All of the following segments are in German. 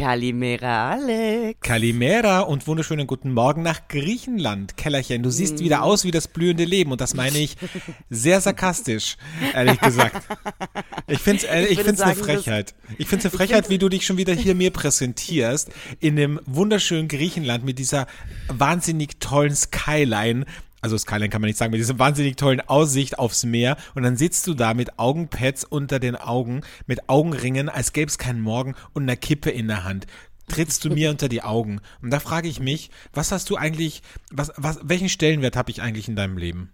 Kalimera, Alex. Kalimera und wunderschönen guten Morgen nach Griechenland. Kellerchen, du siehst mm. wieder aus wie das blühende Leben und das meine ich sehr sarkastisch, ehrlich gesagt. Ich finde es ich ich find's eine Frechheit. Ich finde es eine Frechheit, wie du dich schon wieder hier mir präsentierst in dem wunderschönen Griechenland mit dieser wahnsinnig tollen Skyline also Skyline kann man nicht sagen, mit dieser wahnsinnig tollen Aussicht aufs Meer und dann sitzt du da mit Augenpads unter den Augen, mit Augenringen, als gäbe es keinen Morgen und einer Kippe in der Hand. Trittst du mir unter die Augen? Und da frage ich mich, was hast du eigentlich, was, was, welchen Stellenwert habe ich eigentlich in deinem Leben?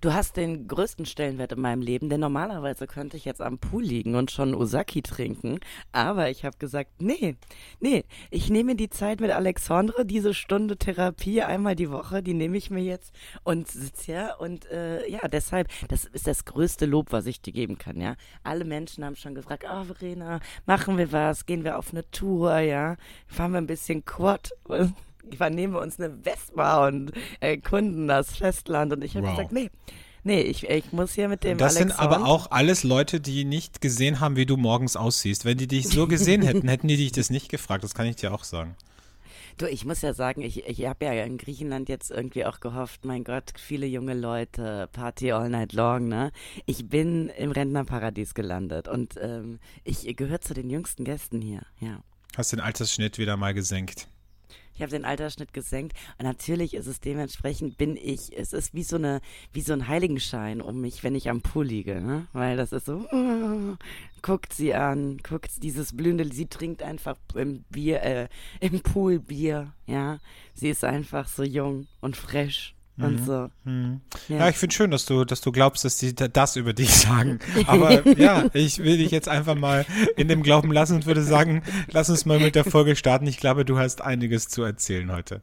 Du hast den größten Stellenwert in meinem Leben, denn normalerweise könnte ich jetzt am Pool liegen und schon Osaki trinken. Aber ich habe gesagt, nee, nee, ich nehme die Zeit mit Alexandre, diese Stunde Therapie einmal die Woche, die nehme ich mir jetzt und sitze ja. Und äh, ja, deshalb, das ist das größte Lob, was ich dir geben kann, ja. Alle Menschen haben schon gefragt, oh, Verena, machen wir was, gehen wir auf eine Tour, ja, fahren wir ein bisschen Quad übernehmen wir uns eine Vespa und erkunden das Festland. Und ich habe wow. gesagt, nee. Nee, ich, ich muss hier mit dem. Das Alex sind aber auch alles Leute, die nicht gesehen haben, wie du morgens aussiehst. Wenn die dich so gesehen hätten, hätten die dich das nicht gefragt. Das kann ich dir auch sagen. Du, ich muss ja sagen, ich, ich habe ja in Griechenland jetzt irgendwie auch gehofft, mein Gott, viele junge Leute, Party all night long, ne? Ich bin im Rentnerparadies gelandet und ähm, ich gehöre zu den jüngsten Gästen hier, ja. Hast den Altersschnitt wieder mal gesenkt. Ich habe den Altersschnitt gesenkt und natürlich ist es dementsprechend bin ich, es ist wie so eine, wie so ein Heiligenschein um mich, wenn ich am Pool liege, ne? Weil das ist so, uh, guckt sie an, guckt dieses blühende, sie trinkt einfach im Bier, äh, im Pool Bier, ja. Sie ist einfach so jung und fresh und mhm. so. Mhm. Ja. ja. ich finde schön, dass du, dass du glaubst, dass die das über dich sagen. Aber ja, ich will dich jetzt einfach mal in dem Glauben lassen und würde sagen, lass uns mal mit der Folge starten. Ich glaube, du hast einiges zu erzählen heute.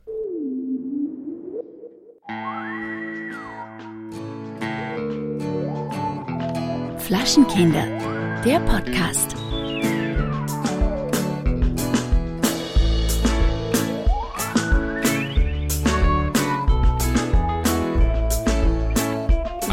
Flaschenkinder, der Podcast.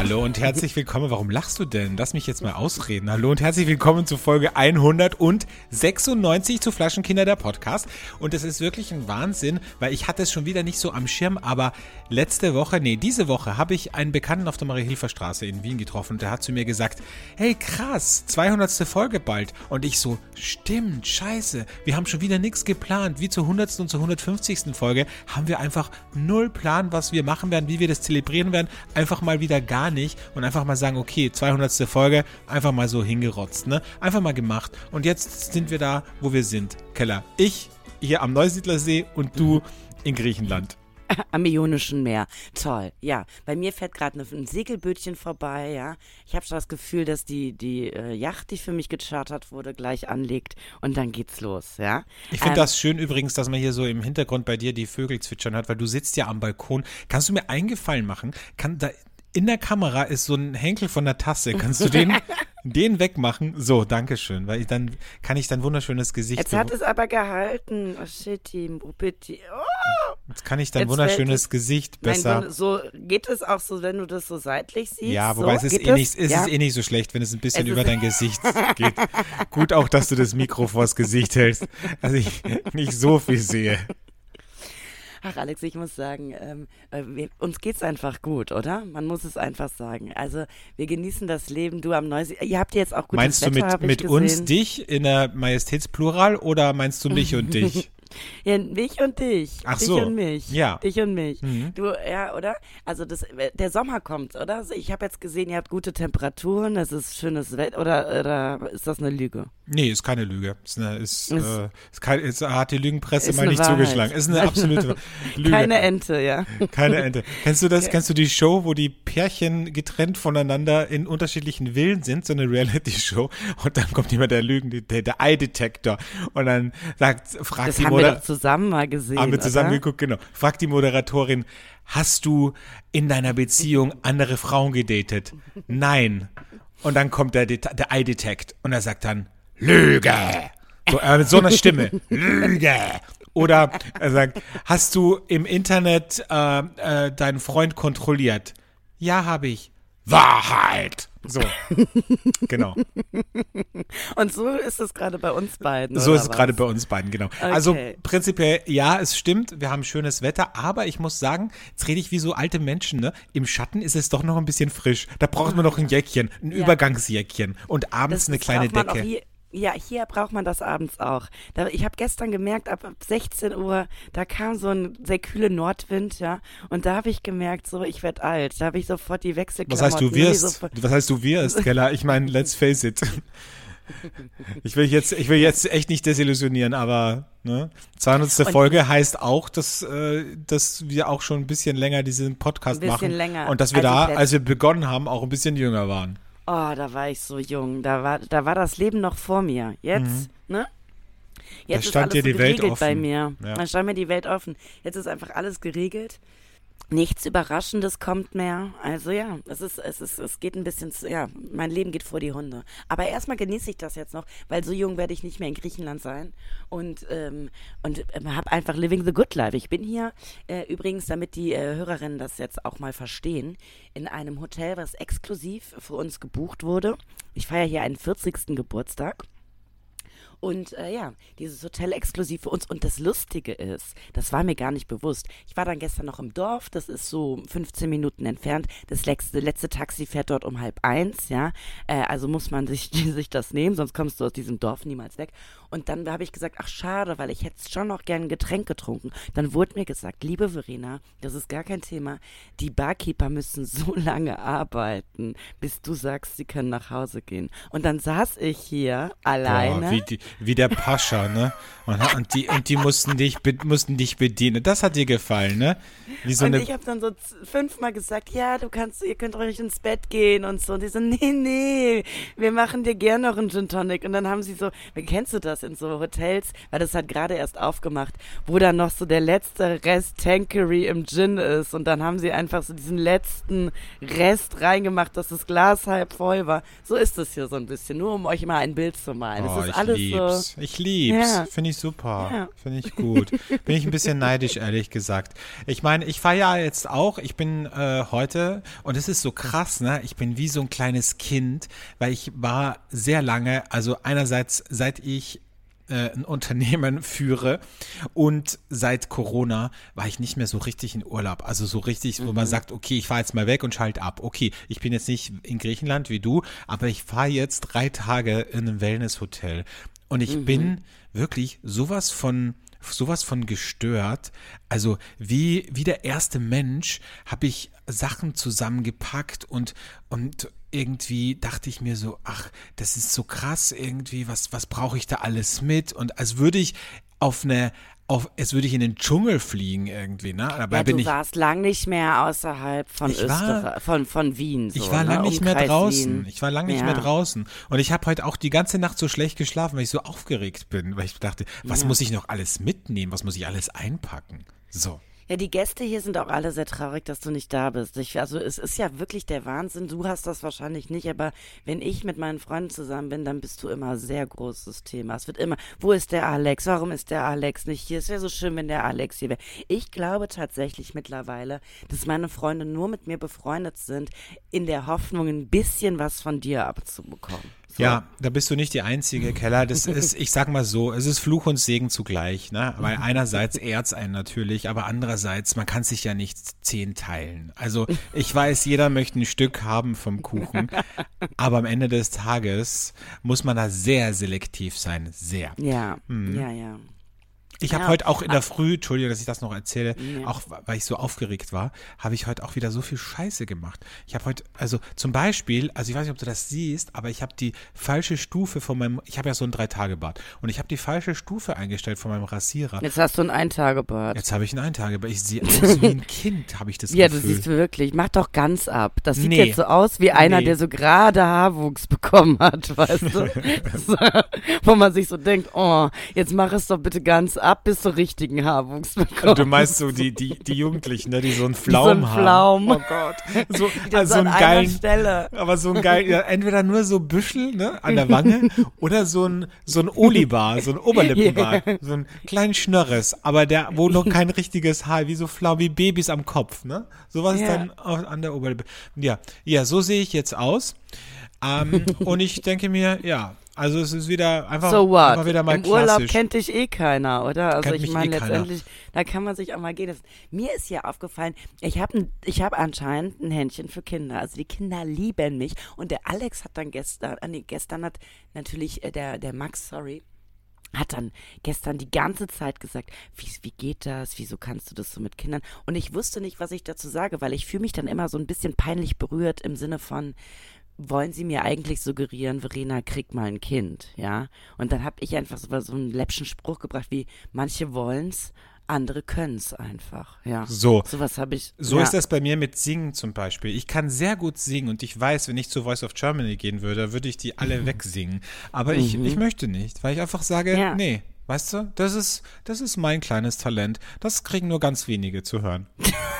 Hallo und herzlich willkommen. Warum lachst du denn? Lass mich jetzt mal ausreden. Hallo und herzlich willkommen zu Folge 196 zu Flaschenkinder der Podcast. Und es ist wirklich ein Wahnsinn, weil ich hatte es schon wieder nicht so am Schirm, aber letzte Woche, nee, diese Woche habe ich einen Bekannten auf der Marie-Hilfer Straße in Wien getroffen und der hat zu mir gesagt, hey krass, 200. Folge bald. Und ich so, stimmt, scheiße, wir haben schon wieder nichts geplant. Wie zur 100. und zur 150. Folge haben wir einfach null Plan, was wir machen werden, wie wir das zelebrieren werden. Einfach mal wieder gar nicht nicht und einfach mal sagen, okay, 200. Folge, einfach mal so hingerotzt, ne? Einfach mal gemacht. Und jetzt sind wir da, wo wir sind. Keller, ich hier am Neusiedlersee und du in Griechenland. Am Ionischen Meer. Toll, ja. Bei mir fährt gerade ein Segelbötchen vorbei, ja. Ich habe schon das Gefühl, dass die, die äh, Yacht, die für mich gechartert wurde, gleich anlegt und dann geht's los, ja. Ich finde ähm, das schön übrigens, dass man hier so im Hintergrund bei dir die Vögel zwitschern hat, weil du sitzt ja am Balkon. Kannst du mir einen Gefallen machen? Kann, da, in der Kamera ist so ein Henkel von der Tasse. Kannst du den, den wegmachen? So, danke schön, weil ich dann kann ich dein wunderschönes Gesicht. Jetzt hat es aber gehalten. Oh, shitty, bitte. Oh. Jetzt kann ich dein Jetzt wunderschönes es, Gesicht besser. Nein, so geht es auch so, wenn du das so seitlich siehst. Ja, wobei so, es ist eh nicht, es ja? ist eh nicht so schlecht, wenn es ein bisschen es über dein Gesicht geht. Gut auch, dass du das Mikro vors Gesicht hältst, dass ich nicht so viel sehe. Ach, Alex, ich muss sagen, ähm, äh, wir, uns geht's einfach gut, oder? Man muss es einfach sagen. Also, wir genießen das Leben. Du am Neusee. Ihr habt jetzt auch gutes Meinst Wetter, du mit, mit uns dich in der Majestätsplural oder meinst du mich und dich? Ja, mich und dich. Ach dich so. und mich. Ja. Dich und mich. Mhm. Du, ja, oder? Also das, der Sommer kommt, oder? Also ich habe jetzt gesehen, ihr habt gute Temperaturen, es ist schönes Wetter, oder, oder ist das eine Lüge? Nee, ist keine Lüge. Ist, eine, ist, ist, äh, ist, kein, ist hat die Lügenpresse mal nicht Wahrheit. zugeschlagen. Ist eine absolute Lüge. Keine Ente, ja. Keine Ente. Kennst du das? Ja. Kennst du die Show, wo die Pärchen getrennt voneinander in unterschiedlichen Villen sind? So eine Reality-Show. Und dann kommt jemand der Lügen, der, der Eye-Detector. Und dann sagt, fragt das die Mutter. wir zusammen mal gesehen. Haben wir zusammen oder? geguckt, genau. Fragt die Moderatorin, hast du in deiner Beziehung andere Frauen gedatet? Nein. Und dann kommt der, der Eye-Detect und er sagt dann, Lüge. So, äh, mit so einer Stimme. Lüge. Oder er sagt, hast du im Internet äh, äh, deinen Freund kontrolliert? Ja, habe ich. Wahrheit. So, genau. Und so ist es gerade bei uns beiden. So ist es gerade bei uns beiden, genau. Also Okay. prinzipiell, ja, es stimmt, wir haben schönes Wetter, aber ich muss sagen, jetzt rede ich wie so alte Menschen, ne? Im Schatten ist es doch noch ein bisschen frisch. Da braucht man noch ein Jäckchen, ein Ja. Übergangsjäckchen und abends eine kleine Decke. Ja, hier braucht man das abends auch. Da, ich habe gestern gemerkt, ab, ab 16 Uhr, da kam so ein sehr kühler Nordwind, ja, und da habe ich gemerkt, so, ich werde alt. Da habe ich sofort die Was Wechselklamotten. heißt du wirst? sofort- Was heißt du wirst, Keller? Ich meine, let's face it. Ich will jetzt, ich will jetzt echt nicht desillusionieren, aber ne, 200. Und- Folge heißt auch, dass, äh, dass wir auch schon ein bisschen länger diesen Podcast Ein bisschen machen länger, und dass wir als da, als wir begonnen haben, auch ein bisschen jünger waren. Oh, da war ich so jung. Da war, da war das Leben noch vor mir. Jetzt, ne? Jetzt ist stand alles so geregelt bei mir. Ja. Da stand mir die Welt offen. Jetzt ist einfach alles geregelt. Nichts Überraschendes kommt mehr. Also ja, es ist, es ist, es geht ein bisschen, zu, ja, mein Leben geht vor die Hunde. Aber erstmal genieße ich das jetzt noch, weil so jung werde ich nicht mehr in Griechenland sein und ähm, und ähm, habe einfach living the good life. Ich bin hier äh, übrigens, damit die äh, Hörerinnen das jetzt auch mal verstehen, in einem Hotel, was exklusiv für uns gebucht wurde. Ich feiere hier einen 40. Geburtstag. Und äh, ja, dieses Hotel exklusiv für uns. Und das Lustige ist, das war mir gar nicht bewusst. Ich war dann gestern noch im Dorf, das ist so 15 Minuten entfernt. Das letzte, letzte Taxi fährt dort um halb eins, ja. Äh, also muss man sich, sich das nehmen, sonst kommst du aus diesem Dorf niemals weg. Und dann habe ich gesagt, ach schade, weil ich hätte schon noch gern ein Getränk getrunken. Dann wurde mir gesagt, liebe Verena, das ist gar kein Thema. Die Barkeeper müssen so lange arbeiten, bis du sagst, sie können nach Hause gehen. Und dann saß ich hier alleine. Boah, wie, die, wie der Pascha, ne? Und, und die, und die mussten dich, mussten dich bedienen. Das hat dir gefallen, ne? Wie so und eine, ich habe dann so fünfmal gesagt, ja, du kannst, ihr könnt ruhig ins Bett gehen und so. Und die so, nee, nee, wir machen dir gern noch einen Gin Tonic. Und dann haben sie so, kennst du das in so Hotels, weil das hat gerade erst aufgemacht, wo dann noch so der letzte Rest Tankery im Gin ist. Und dann haben sie einfach so diesen letzten Rest reingemacht, dass das Glas halb voll war. So ist es hier so ein bisschen, nur um euch mal ein Bild zu malen. oh, ich alles lieb's. so. Ich lieb's. Ja. Finde ich super. Ja. Finde ich gut. Bin ich ein bisschen neidisch, ehrlich gesagt. Ich meine, ich feiere jetzt auch. Ich bin äh, heute, und es ist so krass, ne? Ich bin wie so ein kleines Kind, weil ich war sehr lange, also einerseits, seit ich äh, ein Unternehmen führe und seit Corona war ich nicht mehr so richtig in Urlaub. Also so richtig, wo man sagt, okay, ich fahre jetzt mal weg und schalte ab. Okay, ich bin jetzt nicht in Griechenland wie du, aber ich fahre jetzt drei Tage in einem Wellnesshotel und ich bin wirklich sowas von sowas von gestört. Also wie wie der erste Mensch habe ich Sachen zusammengepackt und und irgendwie dachte ich mir so, ach, das ist so krass irgendwie, was was brauche ich da alles mit und als würde ich auf eine auf, als würde ich in den Dschungel fliegen irgendwie, ne? Dabei Ja, bin du ich warst lang nicht mehr außerhalb von Ich war- Österreich, von, von Wien. So, Ich war ne? lang nicht mehr Umkreis draußen. Wien. Ich war lang nicht Ja. mehr draußen. Und ich habe heute auch die ganze Nacht so schlecht geschlafen, weil ich so aufgeregt bin, weil ich dachte, was muss ich noch alles mitnehmen? Was muss ich alles einpacken? So. Ja, die Gäste hier sind auch alle sehr traurig, dass du nicht da bist. Ich, also es ist ja wirklich der Wahnsinn. Du hast das wahrscheinlich nicht, aber wenn ich mit meinen Freunden zusammen bin, dann bist du immer sehr großes Thema. Es wird immer, wo ist der Alex? Warum ist der Alex nicht hier? Es wäre so schön, wenn der Alex hier wäre. Ich glaube tatsächlich mittlerweile, dass meine Freunde nur mit mir befreundet sind, in der Hoffnung, ein bisschen was von dir abzubekommen. Ja, da bist du nicht die einzige, Keller. Das ist, ich sag mal so, es ist Fluch und Segen zugleich, ne? Weil einerseits ehrt's einen natürlich, aber andererseits, man kann sich ja nicht zehn teilen. Also ich weiß, jeder möchte ein Stück haben vom Kuchen, aber am Ende des Tages muss man da sehr selektiv sein. Sehr. Ja, Mhm. ja, ja. Ich habe Ja. heute auch in der Früh, Entschuldigung, dass ich das noch erzähle, Ja. auch weil ich so aufgeregt war, habe ich heute auch wieder so viel Scheiße gemacht. Ich habe heute, also zum Beispiel, also ich weiß nicht, ob du das siehst, aber ich habe die falsche Stufe von meinem, ich habe ja so ein Drei-Tage-Bad und ich habe die falsche Stufe eingestellt von meinem Rasierer. Jetzt hast du ein Eintagebad. Jetzt habe ich ein Eintagebad. Ich sehe aus wie ein Kind, habe ich das Ja, du Gefühl. siehst wirklich. Mach doch ganz ab. Das sieht Nee. jetzt so aus wie einer, Nee. der so gerade Haarwuchs bekommen hat, weißt du? so, wo man sich so denkt, oh, jetzt mach es doch bitte ganz ab, bis du richtigen Haarwuchs bekommst. Du meinst so die, die, die Jugendlichen, ne, die so einen so Flaum ein haben. Flaum. Oh Gott. So, also an einen geilen, Stelle. Aber so ein geil, ja, entweder nur so Büschel, ne, an der Wange, oder so ein, so ein Olibar, so ein Oberlippenbart, so ein kleinen Schnörres, aber der, wo noch kein richtiges Haar, wie so flau, wie Babys am Kopf, ne? Sowas Ja. dann auch an der Oberlippe. Ja, ja, so sehe ich jetzt aus. Ähm, und ich denke mir, ja, also es ist wieder einfach so what? immer wieder mal Im klassisch. Urlaub kennt dich eh keiner, oder? Also Kennt ich mich meine eh keiner. letztendlich, da kann man sich auch mal gehen lassen. Mir ist ja aufgefallen, ich habe ich hab anscheinend ein Händchen für Kinder. Also die Kinder lieben mich. Und der Alex hat dann gestern, äh, nee, gestern hat natürlich äh, der, der Max, sorry, hat dann gestern die ganze Zeit gesagt, wie, wie geht das, wieso kannst du das so mit Kindern? Und ich wusste nicht, was ich dazu sage, weil ich fühle mich dann immer so ein bisschen peinlich berührt im Sinne von, wollen Sie mir eigentlich suggerieren, Verena, krieg mal ein Kind, ja? Und dann habe ich einfach so, so einen läppschen Spruch gebracht wie, manche wollen's, andere können's einfach, ja. So. Sowas habe ich. So ja. ist das bei mir mit Singen zum Beispiel. Ich kann sehr gut singen und ich weiß, wenn ich zu Voice of Germany gehen würde, würde ich die alle wegsingen. Aber ich, ich möchte nicht, weil ich einfach sage, Mhm. Ja. nee, weißt du, das ist, das ist mein kleines Talent. Das kriegen nur ganz wenige zu hören.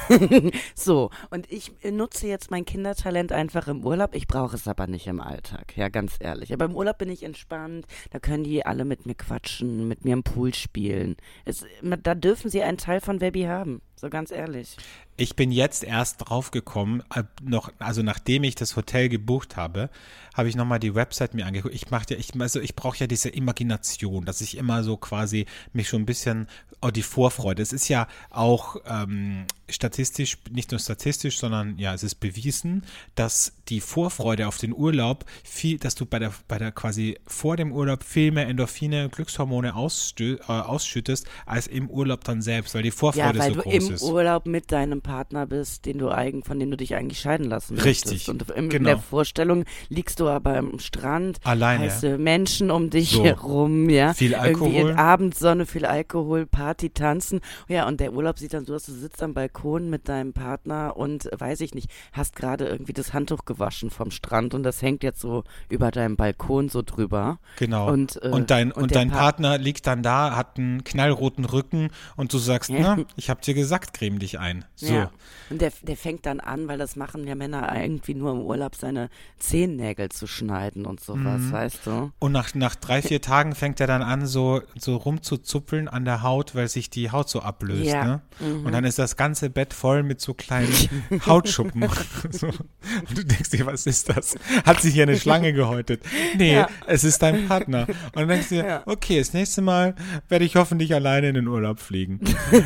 So, und ich nutze jetzt mein Kindertalent einfach im Urlaub. Ich brauche es aber nicht im Alltag, ja, ganz ehrlich. Aber im Urlaub bin ich entspannt. Da können die alle mit mir quatschen, mit mir im Pool spielen. Es, da dürfen sie einen Teil von Webby haben, so ganz ehrlich. Ich bin jetzt erst draufgekommen, äh, noch, also nachdem ich das Hotel gebucht habe, habe ich nochmal die Website mir angeguckt. Ich mache ja, ich, also ich brauche ja diese Imagination, dass ich immer so quasi mich schon ein bisschen, oh, die Vorfreude. Es ist ja auch ähm, statistisch, nicht nur statistisch, sondern ja, es ist bewiesen, dass die Vorfreude auf den Urlaub viel, dass du bei der, bei der quasi vor dem Urlaub viel mehr Endorphine, Glückshormone ausstö, äh, ausschüttest, als im Urlaub dann selbst, weil die Ja, Vorfreude weil so du groß im ist. Urlaub mit deinem Partner bist, den du eigen, von dem du dich eigentlich scheiden lassen Richtig, möchtest. Und im, in genau. der Vorstellung liegst du aber am Strand, Alleine. heiße Menschen um dich So. herum, ja. Viel Alkohol. In Abendsonne, viel Alkohol, Party, tanzen. Ja, und der Urlaub sieht dann so aus, du sitzt am Balkon mit deinem Partner und weiß ich nicht, hast gerade irgendwie das Handtuch gewaschen vom Strand und das hängt jetzt so über deinem Balkon so drüber. Genau. Und, äh, und dein, und und dein Pa- Partner liegt dann da, hat einen knallroten Rücken und du sagst, Ja. na, ich hab dir gesagt, creme dich ein. So. Ja. Und der, der fängt dann an, weil das machen ja Männer irgendwie nur im Urlaub, seine Zehennägel zu schneiden und sowas, Mhm. weißt du? Und nach, nach drei, vier Tagen fängt er dann an, so, so rumzuzuppeln an der Haut, weil sich die Haut so ablöst. Ja. Ne? Mhm. Und dann ist das ganze Bett voll mit so kleinen Hautschuppen. so. Und du denkst dir, was ist das? Hat sich hier eine Schlange gehäutet? Nee, Ja. es ist dein Partner. Und dann denkst du dir, Ja. okay, das nächste Mal werde ich hoffentlich alleine in den Urlaub fliegen.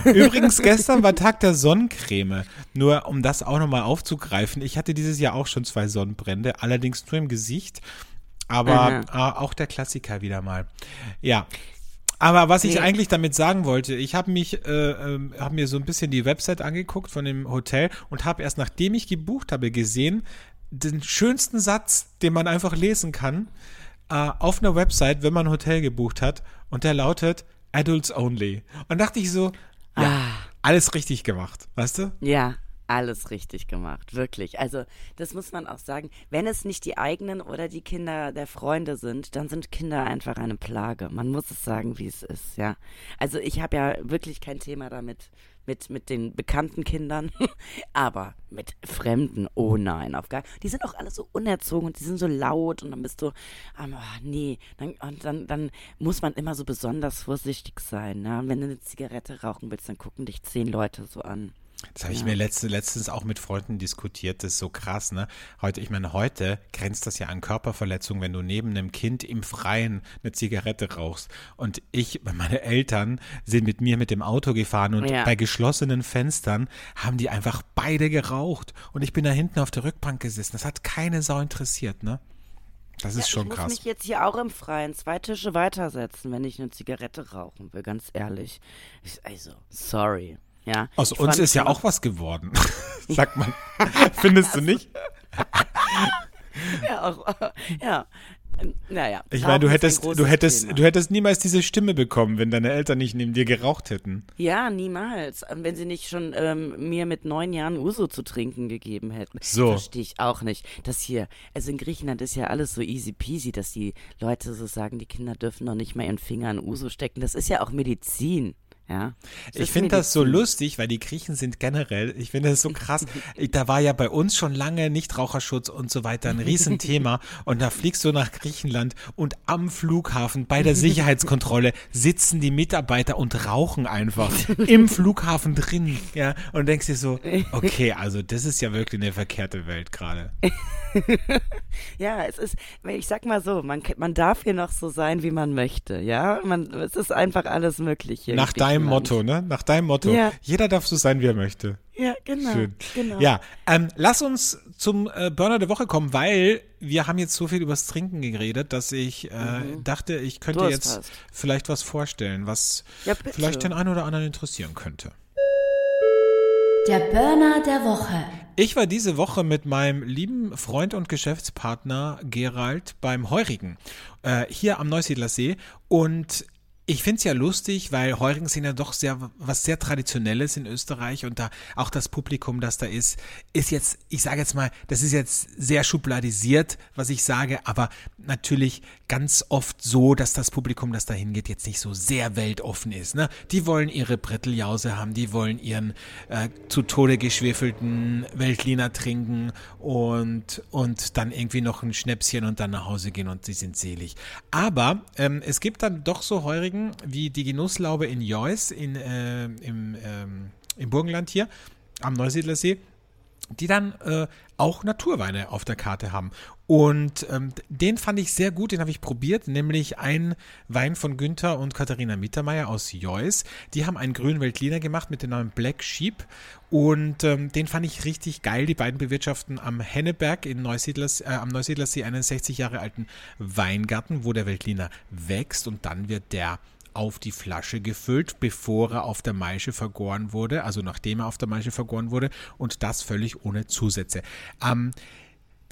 Übrigens, gestern war Tag der Sonnencreme. Nur um das auch nochmal aufzugreifen. Ich hatte dieses Jahr auch schon zwei Sonnenbrände, allerdings nur im Gesicht. Aber äh, auch der Klassiker wieder mal. Ja. Aber was ich Nee. eigentlich damit sagen wollte, ich habe mich, äh, ähm, habe mir so ein bisschen die Website angeguckt von dem Hotel und habe erst nachdem ich gebucht habe gesehen, den schönsten Satz, den man einfach lesen kann, äh, auf einer Website, wenn man ein Hotel gebucht hat, und der lautet Adults Only. Und dachte ich so, ja, Ah. alles richtig gemacht, weißt du? Ja, alles richtig gemacht, wirklich. Also, das muss man auch sagen. Wenn es nicht die eigenen oder die Kinder der Freunde sind, dann sind Kinder einfach eine Plage. Man muss es sagen, wie es ist, ja. Also, ich habe ja wirklich kein Thema damit, mit, mit den bekannten Kindern, aber mit Fremden, oh nein, auf gar Die sind auch alle so unerzogen und die sind so laut und dann bist du, ah, nee, dann, und dann, dann muss man immer so besonders vorsichtig sein. Ne? Wenn du eine Zigarette rauchen willst, dann gucken dich zehn Leute so an. Das habe ich Ja. mir letzte, letztens auch mit Freunden diskutiert. Das ist so krass, ne? Heute, ich meine, heute grenzt das ja an Körperverletzung, wenn du neben einem Kind im Freien eine Zigarette rauchst. Und ich, meine Eltern sind mit mir mit dem Auto gefahren und Ja. bei geschlossenen Fenstern haben die einfach beide geraucht. Und ich bin da hinten auf der Rückbank gesessen. Das hat keine Sau interessiert, ne? Das ist Ja, schon ich muss krass. mich jetzt hier auch im Freien zwei Tische weitersetzen, wenn ich eine Zigarette rauchen will, ganz ehrlich. Ich, also, sorry. Ja, Aus Ich uns ist ja auch was geworden. Sagt man. Findest du nicht? Ja, auch, ja. Ähm, Naja. Ich meine, du hättest, du hättest, Thema. du hättest niemals diese Stimme bekommen, wenn deine Eltern nicht neben dir geraucht hätten. Ja, niemals. Ähm, Wenn sie nicht schon ähm, mir mit neun Jahren Uso zu trinken gegeben hätten. So. Verstehe ich auch nicht. Das hier, also in Griechenland ist ja alles so easy peasy, dass die Leute so sagen, die Kinder dürfen noch nicht mal ihren Finger in Uso stecken. Das ist ja auch Medizin. Ja. Ich finde das so lustig, weil die Griechen sind generell, ich finde das so krass. da war ja bei uns schon lange Nichtraucherschutz und so weiter ein Riesenthema. und da fliegst du nach Griechenland und am Flughafen bei der Sicherheitskontrolle sitzen die Mitarbeiter und rauchen einfach im Flughafen drin. Ja, und denkst dir so, okay, also das ist ja wirklich eine verkehrte Welt gerade. ja, es ist, ich sag mal so, man, man darf hier noch so sein, wie man möchte. Ja, man, es ist einfach alles möglich hier. Nach deinem deinem Motto, ne? Nach deinem Motto. Ja. Jeder darf so sein, wie er möchte. Ja, genau. Schön. genau. Ja, ähm, lass uns zum äh, Burner der Woche kommen, weil wir haben jetzt so viel übers Trinken geredet, dass ich äh, mhm. dachte, ich könnte jetzt hast. vielleicht was vorstellen, was ja, vielleicht den einen oder anderen interessieren könnte. Der Burner der Woche. Ich war diese Woche mit meinem lieben Freund und Geschäftspartner Gerald beim Heurigen äh, hier am Neusiedlersee und ich finde es ja lustig, weil Heurigen sind ja doch sehr was sehr Traditionelles in Österreich und da auch das Publikum, das da ist, ist jetzt, ich sage jetzt mal, das ist jetzt sehr schubladisiert, was ich sage, aber natürlich ganz oft so, dass das Publikum, das da hingeht, jetzt nicht so sehr weltoffen ist. Ne? Die wollen ihre Bretteljause haben, die wollen ihren äh, zu Tode geschwefelten Weltliner trinken und, und dann irgendwie noch ein Schnäpschen und dann nach Hause gehen und sie sind selig. Aber ähm, es gibt dann doch so Heurigen, Wie die Genusslaube in Joyce in, äh, im, ähm, im Burgenland hier am Neusiedlersee, die dann äh, auch Naturweine auf der Karte haben. Und ähm, den fand ich sehr gut, den habe ich probiert, nämlich ein Wein von Günther und Katharina Mittermeier aus Joyce. Die haben einen grünen Weltliner gemacht mit dem Namen Black Sheep und ähm, den fand ich richtig geil. Die beiden bewirtschaften am Henneberg in Neusiedlers, äh, am Neusiedlersee einen 60 Jahre alten Weingarten, wo der Weltliner wächst und dann wird der auf die Flasche gefüllt, bevor er auf der Maische vergoren wurde, also nachdem er auf der Maische vergoren wurde und das völlig ohne Zusätze. Ähm,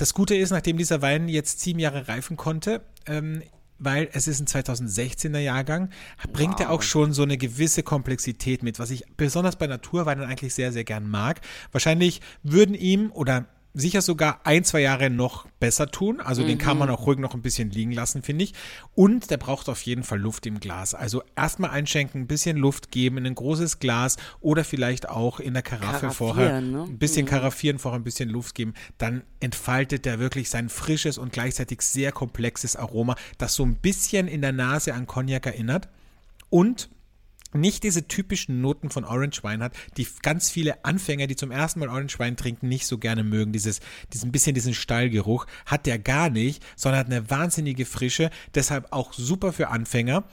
das Gute ist, nachdem dieser Wein jetzt sieben Jahre reifen konnte, ähm, weil es ist ein 2016er Jahrgang, bringt wow. er auch schon so eine gewisse Komplexität mit, was ich besonders bei Naturweinen eigentlich sehr, sehr gern mag. Wahrscheinlich würden ihm oder sicher sogar ein, zwei Jahre noch besser tun. Also mhm. den kann man mhm. auch ruhig noch ein bisschen liegen lassen, finde ich. Und der braucht auf jeden Fall Luft im Glas. Also erstmal einschenken, ein bisschen Luft geben in ein großes Glas oder vielleicht auch in der Karaffe vorher ne? ein bisschen mhm. karaffieren, vorher ein bisschen Luft geben. Dann entfaltet der wirklich sein frisches und gleichzeitig sehr komplexes Aroma, das so ein bisschen in der Nase an Cognac erinnert. Und nicht diese typischen Noten von Orange Wein hat, die ganz viele Anfänger, die zum ersten Mal Orange Wein trinken, nicht so gerne mögen. Dieses, diesen bisschen diesen Stallgeruch hat der gar nicht, sondern hat eine wahnsinnige Frische, deshalb auch super für Anfänger.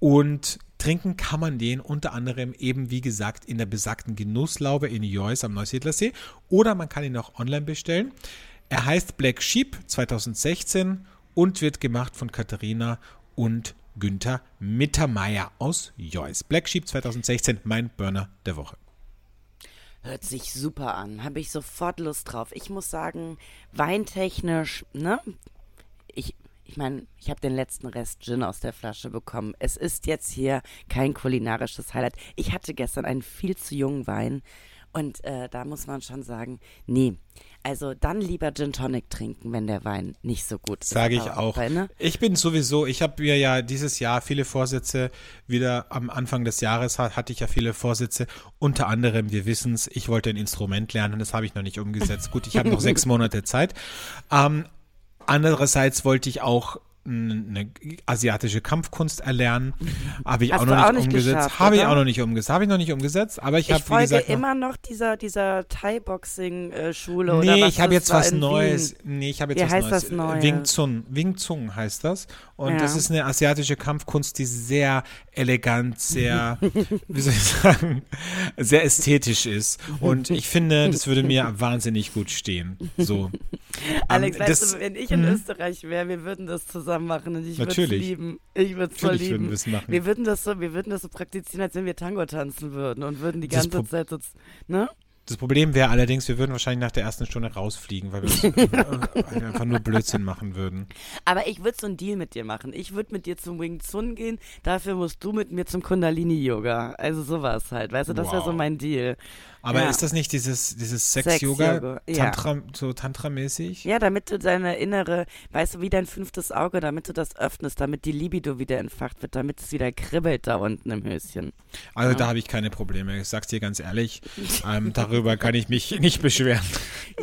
Und trinken kann man den unter anderem eben, wie gesagt, in der besagten Genusslaube in Joyce am Neusiedlersee oder man kann ihn auch online bestellen. Er heißt Black Sheep 2016 und wird gemacht von Katharina und Günther Mittermeier aus Joyce. Black Sheep 2016, mein Burner der Woche. Hört sich super an. Habe ich sofort Lust drauf. Ich muss sagen, weintechnisch, ne? Ich, ich meine, ich habe den letzten Rest Gin aus der Flasche bekommen. Es ist jetzt hier kein kulinarisches Highlight. Ich hatte gestern einen viel zu jungen Wein und äh, da muss man schon sagen, nee, also dann lieber Gin Tonic trinken, wenn der Wein nicht so gut ist. Sage ich auch. ne? Ich bin sowieso, ich habe mir ja dieses Jahr viele Vorsätze, wieder am Anfang des Jahres hatte ich ja viele Vorsätze. Unter anderem, wir wissen es, ich wollte ein Instrument lernen, das habe ich noch nicht umgesetzt. Gut, ich habe noch sechs Monate Zeit. Ähm, andererseits wollte ich auch eine asiatische Kampfkunst erlernen. Habe ich auch noch nicht, auch nicht umgesetzt. Habe ich auch noch nicht umgesetzt. Habe ich noch nicht umgesetzt. Aber ich habe wie gesagt immer noch dieser dieser Thai-Boxing-Schule nee, oder was ich habe jetzt was Neues. Wien? Nee, ich habe jetzt wie was heißt Neues. Das Neue? Wing Chun. Wing Chun heißt das. Und ja. das ist eine asiatische Kampfkunst, die sehr elegant, sehr, wie soll ich sagen, sehr ästhetisch ist. Und ich finde, das würde mir wahnsinnig gut stehen. So. Alex, um, weißt du, wenn ich in mhm. Österreich wäre, wir würden das zusammen machen und ich würde es lieben. Ich würde es voll lieben. Wir, wir, würden das so, wir würden das so praktizieren, als wenn wir Tango tanzen würden und würden die ganze Zeit so, ne? Das Problem wäre allerdings, wir würden wahrscheinlich nach der ersten Stunde rausfliegen, weil wir einfach nur Blödsinn machen würden. Aber ich würde so einen Deal mit dir machen. Ich würde mit dir zum Wing Chun gehen, dafür musst du mit mir zum Kundalini-Yoga. Also sowas halt, weißt du, das wow. wäre so mein Deal. Aber ja. ist das nicht dieses, dieses Sex-Yoga, Sex Tantra, ja. so Tantra-mäßig? Ja, damit du deine innere, weißt du, wie dein fünftes Auge, damit du das öffnest, damit die Libido wieder entfacht wird, damit es wieder kribbelt da unten im Höschen. Also ja. da habe ich keine Probleme, ich sag's dir ganz ehrlich. ähm, darüber kann ich mich nicht beschweren.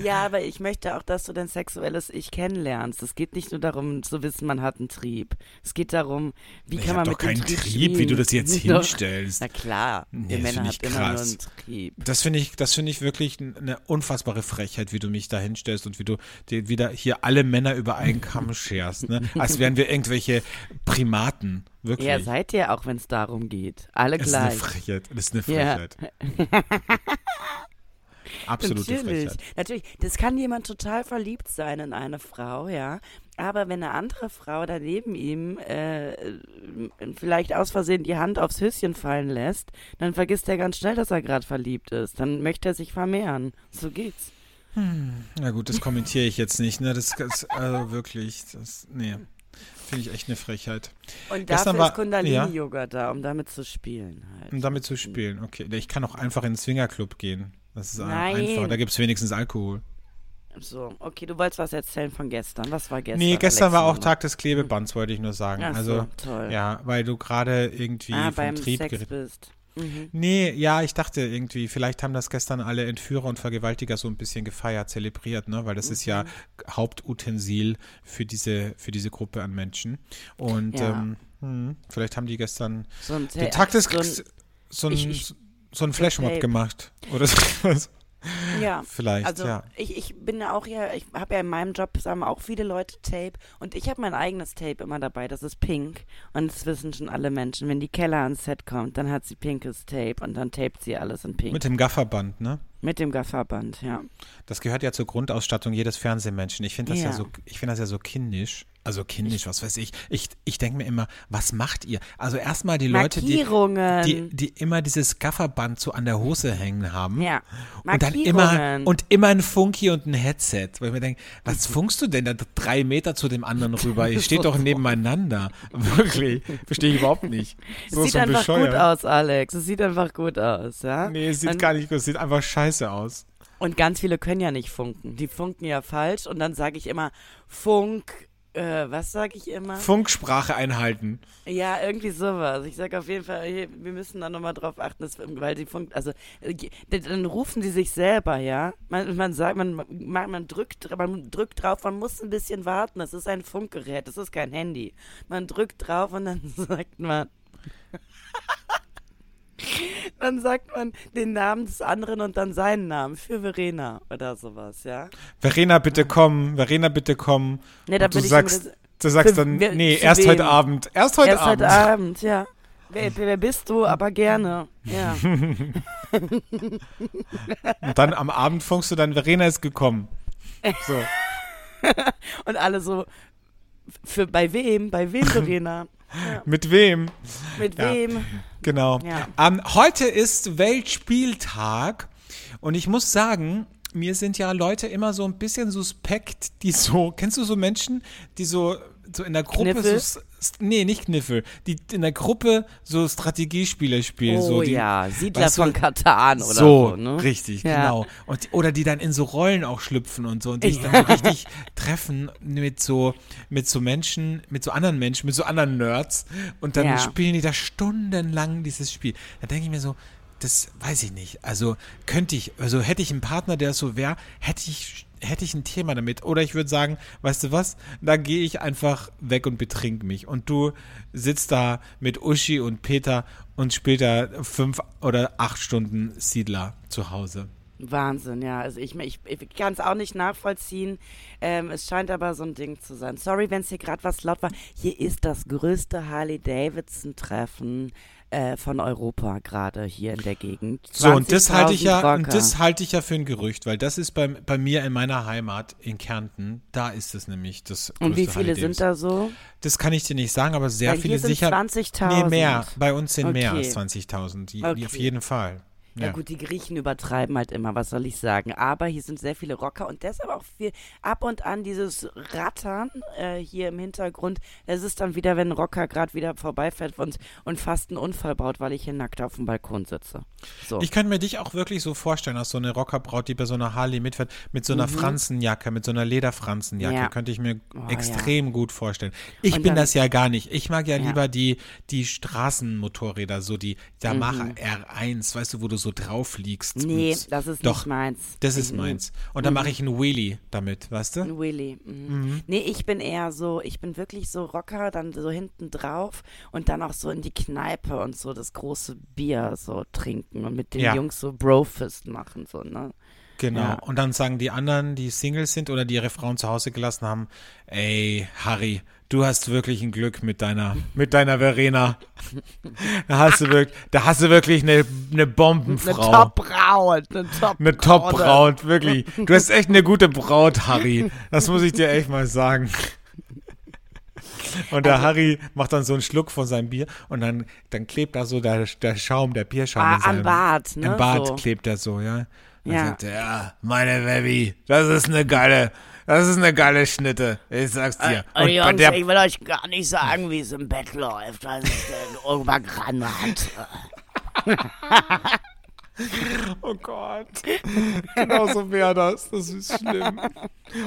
Ja, aber ich möchte auch, dass du dein sexuelles Ich kennenlernst. Es geht nicht nur darum zu wissen, man hat einen Trieb. Es geht darum, wie ich kann man doch mit keinen Trieb, Trieb wie du das jetzt hinstellst. Na klar, nee, ihr Männer habt immer nur einen Trieb. Das finde ich, das finde ich wirklich eine unfassbare Frechheit, wie du mich da hinstellst und wie du wieder hier alle Männer über einen Kamm scherst, ne? Als wären wir irgendwelche Primaten. Wirklich. Ja, seid ihr auch, wenn es darum geht. Alle das gleich. Das ist eine Frechheit. Das ist eine Frechheit. Ja. Absolute Natürlich. Frechheit. Natürlich, das kann jemand total verliebt sein in eine Frau, ja. Aber wenn eine andere Frau daneben ihm äh, vielleicht aus Versehen die Hand aufs Höschen fallen lässt, dann vergisst er ganz schnell, dass er gerade verliebt ist. Dann möchte er sich vermehren. So geht's. Hm. Na gut, das kommentiere ich jetzt nicht. Ne? Das ist also wirklich, das, nee. Finde ich echt eine Frechheit. Und dafür war, ist Kundalini-Yoga ja? da, um damit zu spielen halt. Um damit zu spielen, okay. Ich kann auch einfach in den Swingerclub gehen. Das ist Nein. einfach. Da gibt es wenigstens Alkohol. So, okay, du wolltest was erzählen von gestern. Was war gestern? Nee, gestern Alexander? war auch Tag des Klebebands, wollte ich nur sagen. Ach also, so, toll. ja, weil du gerade irgendwie ah, vom beim Trieb Sex bist. Mhm. Nee, ja, ich dachte irgendwie, vielleicht haben das gestern alle Entführer und Vergewaltiger so ein bisschen gefeiert, zelebriert, ne? Weil das mhm. ist ja mhm. Hauptutensil für diese, für diese Gruppe an Menschen. Und ja. ähm, hm, vielleicht haben die gestern so ein den Tag des so ein, so ein, ich, ich, so ein Flashmob gemacht. Oder so. Ja, vielleicht. Also ja. ich, ich bin ja auch ja, ich habe ja in meinem Job sagen auch viele Leute Tape und ich habe mein eigenes Tape immer dabei. Das ist pink und das wissen schon alle Menschen. Wenn die Keller ans Set kommt, dann hat sie pinkes Tape und dann tapet sie alles in pink. Mit dem Gafferband, ne? Mit dem Gafferband, ja. Das gehört ja zur Grundausstattung jedes Fernsehmenschen. Ich finde das ja. ja so, ich finde das ja so kindisch. Also kindisch, was weiß ich. Ich, ich denke mir immer, was macht ihr? Also erstmal die Leute, die, die, die immer dieses Gafferband so an der Hose hängen haben. Ja. Und dann immer, und immer ein Funky und ein Headset. Weil ich mir denke, was funkst du denn da drei Meter zu dem anderen rüber? Ihr steht doch nebeneinander. Wirklich. Verstehe ich überhaupt nicht. So, sieht so einfach bescheuert. gut aus, Alex. Es sieht einfach gut aus, ja? Nee, es sieht und, gar nicht gut. Es sieht einfach scheiße aus. Und ganz viele können ja nicht funken. Die funken ja falsch. Und dann sage ich immer, Funk, äh, was sage ich immer? Funksprache einhalten. Ja, irgendwie sowas. Ich sage auf jeden Fall, wir müssen da nochmal drauf achten, dass, weil die Funk, also äh, dann rufen sie sich selber, ja. Man, man sagt, man, man, man, drückt, man drückt drauf, man muss ein bisschen warten. Das ist ein Funkgerät, das ist kein Handy. Man drückt drauf und dann sagt man. dann sagt man den Namen des anderen und dann seinen Namen für Verena oder sowas, ja. Verena, bitte komm, Verena, bitte komm. Nee, da du sagst, du sagst dann, nee, erst wem? heute Abend. Erst heute erst Abend. Erst heute Abend, ja. Wer, wer, bist du? Aber gerne. Ja. und dann am Abend funkst du dann, Verena ist gekommen. So. und alle so, für bei wem? Bei wem, Verena? Ja. Mit wem? Mit ja. wem? Genau. Ja. Ähm, heute ist Weltspieltag und ich muss sagen, mir sind ja Leute immer so ein bisschen suspekt, die so, kennst du so Menschen, die so so in der Gruppe so, nee, nicht Kniffel, die in der Gruppe so Strategiespiele spielen. Oh so die, ja, Siedler weißt du, von Katan oder so. So, ne? richtig, ja. genau. Und, oder die dann in so Rollen auch schlüpfen und so und sich dann so richtig treffen mit so, mit so Menschen, mit so anderen Menschen, mit so anderen Nerds und dann ja. spielen die da stundenlang dieses Spiel. Da denke ich mir so, das weiß ich nicht. Also könnte ich, also hätte ich einen Partner, der so wäre, hätte ich hätte ich ein Thema damit. Oder ich würde sagen, weißt du was, da gehe ich einfach weg und betrink mich. Und du sitzt da mit Uschi und Peter und spielt da fünf oder acht Stunden Siedler zu Hause. Wahnsinn, ja. Also ich, ich, ich kann es auch nicht nachvollziehen. Ähm, es scheint aber so ein Ding zu sein. Sorry, wenn es hier gerade was laut war. Hier ist das größte Harley-Davidson-Treffen äh, von Europa gerade hier in der Gegend. So, und das halte ich ja, und das halte ich ja für ein Gerücht, weil das ist bei, bei mir in meiner Heimat in Kärnten, da ist es nämlich das Und wie viele sind da so? Das kann ich dir nicht sagen, aber sehr weil viele sicher. 20.000. Nee, mehr. Bei uns sind okay. mehr als 20.000. Die, okay. auf jeden Fall. Ja, ja, gut, die Griechen übertreiben halt immer, was soll ich sagen. Aber hier sind sehr viele Rocker und deshalb auch viel ab und an dieses Rattern äh, hier im Hintergrund. Es ist dann wieder, wenn ein Rocker gerade wieder vorbeifährt und, und fast einen Unfall baut, weil ich hier nackt auf dem Balkon sitze. So. Ich kann mir dich auch wirklich so vorstellen, als so eine Rockerbraut, die bei so einer Harley mitfährt, mit so einer mhm. Franzenjacke, mit so einer Lederfranzenjacke, ja. könnte ich mir oh, extrem ja. gut vorstellen. Ich und bin das ja gar nicht. Ich mag ja, ja. lieber die, die Straßenmotorräder, so die Yamaha mhm. R1, weißt du, wo du so drauf liegst. Nee, das ist doch, nicht meins. Das ist mhm. meins. Und dann mhm. mache ich einen Wheelie damit, weißt du? Ein Wheelie. Mhm. mhm. Nee, ich bin eher so, ich bin wirklich so Rocker, dann so hinten drauf und dann auch so in die Kneipe und so das große Bier so trinken und mit den ja. Jungs so Brofist machen, so, ne? Genau. Ja. Und dann sagen die anderen, die Singles sind oder die ihre Frauen zu Hause gelassen haben, ey, Harry, du hast wirklich ein Glück mit deiner, mit deiner Verena. Da hast du wirklich, da hast du wirklich eine, eine Bombenfrau. Eine Top-Braut. Eine Top-Braut, eine Top wirklich. Du hast echt eine gute Braut, Harry. Das muss ich dir echt mal sagen. Und der also, Harry macht dann so einen Schluck von seinem Bier und dann, dann klebt da so der, der Schaum, der Bierschaum ah, in seinem, am Bart, ne? Im Bart so. klebt er so, ja. Dann ja. sagt er, ja, meine Baby, das ist eine geile, das ist eine geile Schnitte. Ich sag's dir. Äh, und Jungs, ich will euch gar nicht sagen, wie es im Bett läuft, weil es den Obergran hat. Oh Gott. Genau so wäre das. Das ist schlimm.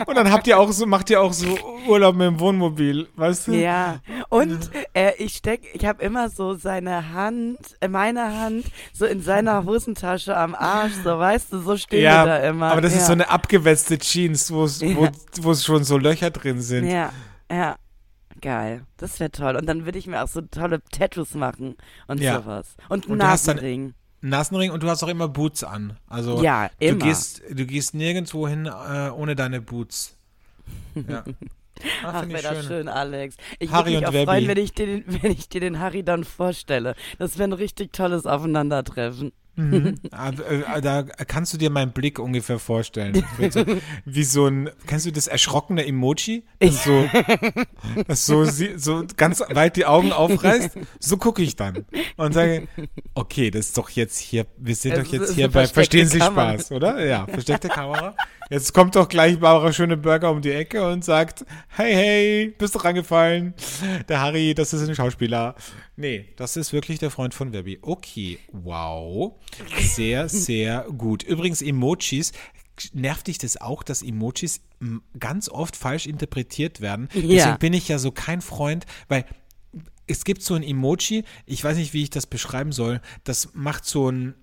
Und dann habt ihr auch so, macht ihr auch so Urlaub mit dem Wohnmobil, weißt du? Ja. Und äh, ich steck, ich habe immer so seine Hand, äh, meine Hand, so in seiner Hosentasche am Arsch, so weißt du, so stehen ja, wir da immer. Aber das ja. ist so eine abgewetzte Jeans, wo es wo, schon so Löcher drin sind. Ja, ja. Geil. Das wäre toll. Und dann würde ich mir auch so tolle Tattoos machen und ja. sowas. Und einen Nasenring. Nasenring und du hast auch immer Boots an. Also ja, immer. Du gehst, du gehst nirgendwo hin äh, ohne deine Boots. Ja. Ach, Ach wäre das schön, Alex. Ich würde mich auch freuen, wenn ich, dir den, wenn ich dir den Harry dann vorstelle. Das wäre ein richtig tolles Aufeinandertreffen. Mhm. Äh, da kannst du dir meinen Blick ungefähr vorstellen. So, wie so ein, kennst du das erschrockene Emoji? Das so, das so, so ganz weit die Augen aufreißt. So gucke ich dann und sage, okay, das ist doch jetzt hier, wir sind doch jetzt hier bei Verstehen Sie Kamera. Spaß, oder? Ja, versteckte Kamera. Jetzt kommt doch gleich Barbara Schöneberger um die Ecke und sagt, hey, hey, bist du rangefallen? Der Harry, das ist ein Schauspieler. Nee, das ist wirklich der Freund von Webby. Okay, wow. Sehr, sehr gut. Übrigens, Emojis. Nervt dich das auch, dass Emojis ganz oft falsch interpretiert werden? Ja. Deswegen bin ich ja so kein Freund, weil es gibt so ein Emoji, ich weiß nicht, wie ich das beschreiben soll, das macht so ein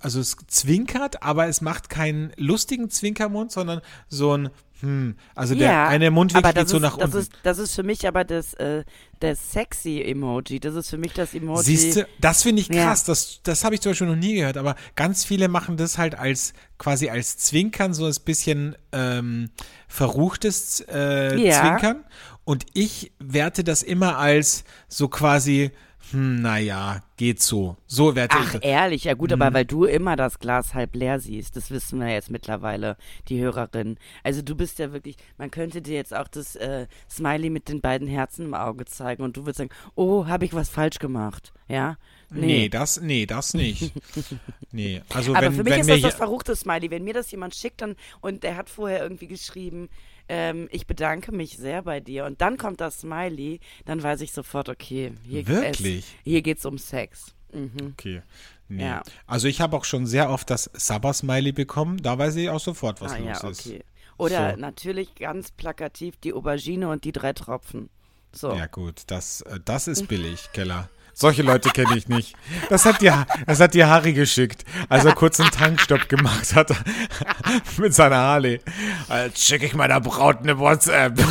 also es zwinkert, aber es macht keinen lustigen Zwinkermund, sondern so ein hm, also der ja, eine Mundwinkel geht so ist, nach das unten. Ist, das ist für mich aber das, äh, das sexy Emoji. Das ist für mich das Emoji. Siehst du, das finde ich krass. Ja. Das, das habe ich zum Beispiel noch nie gehört. Aber ganz viele machen das halt als quasi als Zwinkern, so ein bisschen ähm, verruchtes äh, ja. Zwinkern. Und ich werte das immer als so quasi hm, naja, geht so. So werde Ach, ich. ehrlich, ja gut, hm. aber weil du immer das Glas halb leer siehst, das wissen wir jetzt mittlerweile, die Hörerin. Also du bist ja wirklich, man könnte dir jetzt auch das äh, Smiley mit den beiden Herzen im Auge zeigen und du würdest sagen, oh, habe ich was falsch gemacht, ja? Nee, nee das, nee, das nicht. nee, also aber wenn, für mich wenn ist das das verruchte Smiley. Wenn mir das jemand schickt dann, und der hat vorher irgendwie geschrieben, ähm, ich bedanke mich sehr bei dir. Und dann kommt das Smiley, dann weiß ich sofort, okay, hier, Wirklich? Es, hier geht's um Sex. Mhm. Okay. Nee. Ja. Also ich habe auch schon sehr oft das Sabber-Smiley bekommen, da weiß ich auch sofort, was ah, los ja, okay. ist. Oder so. natürlich ganz plakativ die Aubergine und die drei Tropfen. So. Ja gut, das, äh, das ist billig, Keller. Solche Leute kenne ich nicht. Das hat dir, das hat dir Harry geschickt, als er kurz einen Tankstopp gemacht hat mit seiner Harley. Jetzt schicke ich meiner Braut eine WhatsApp.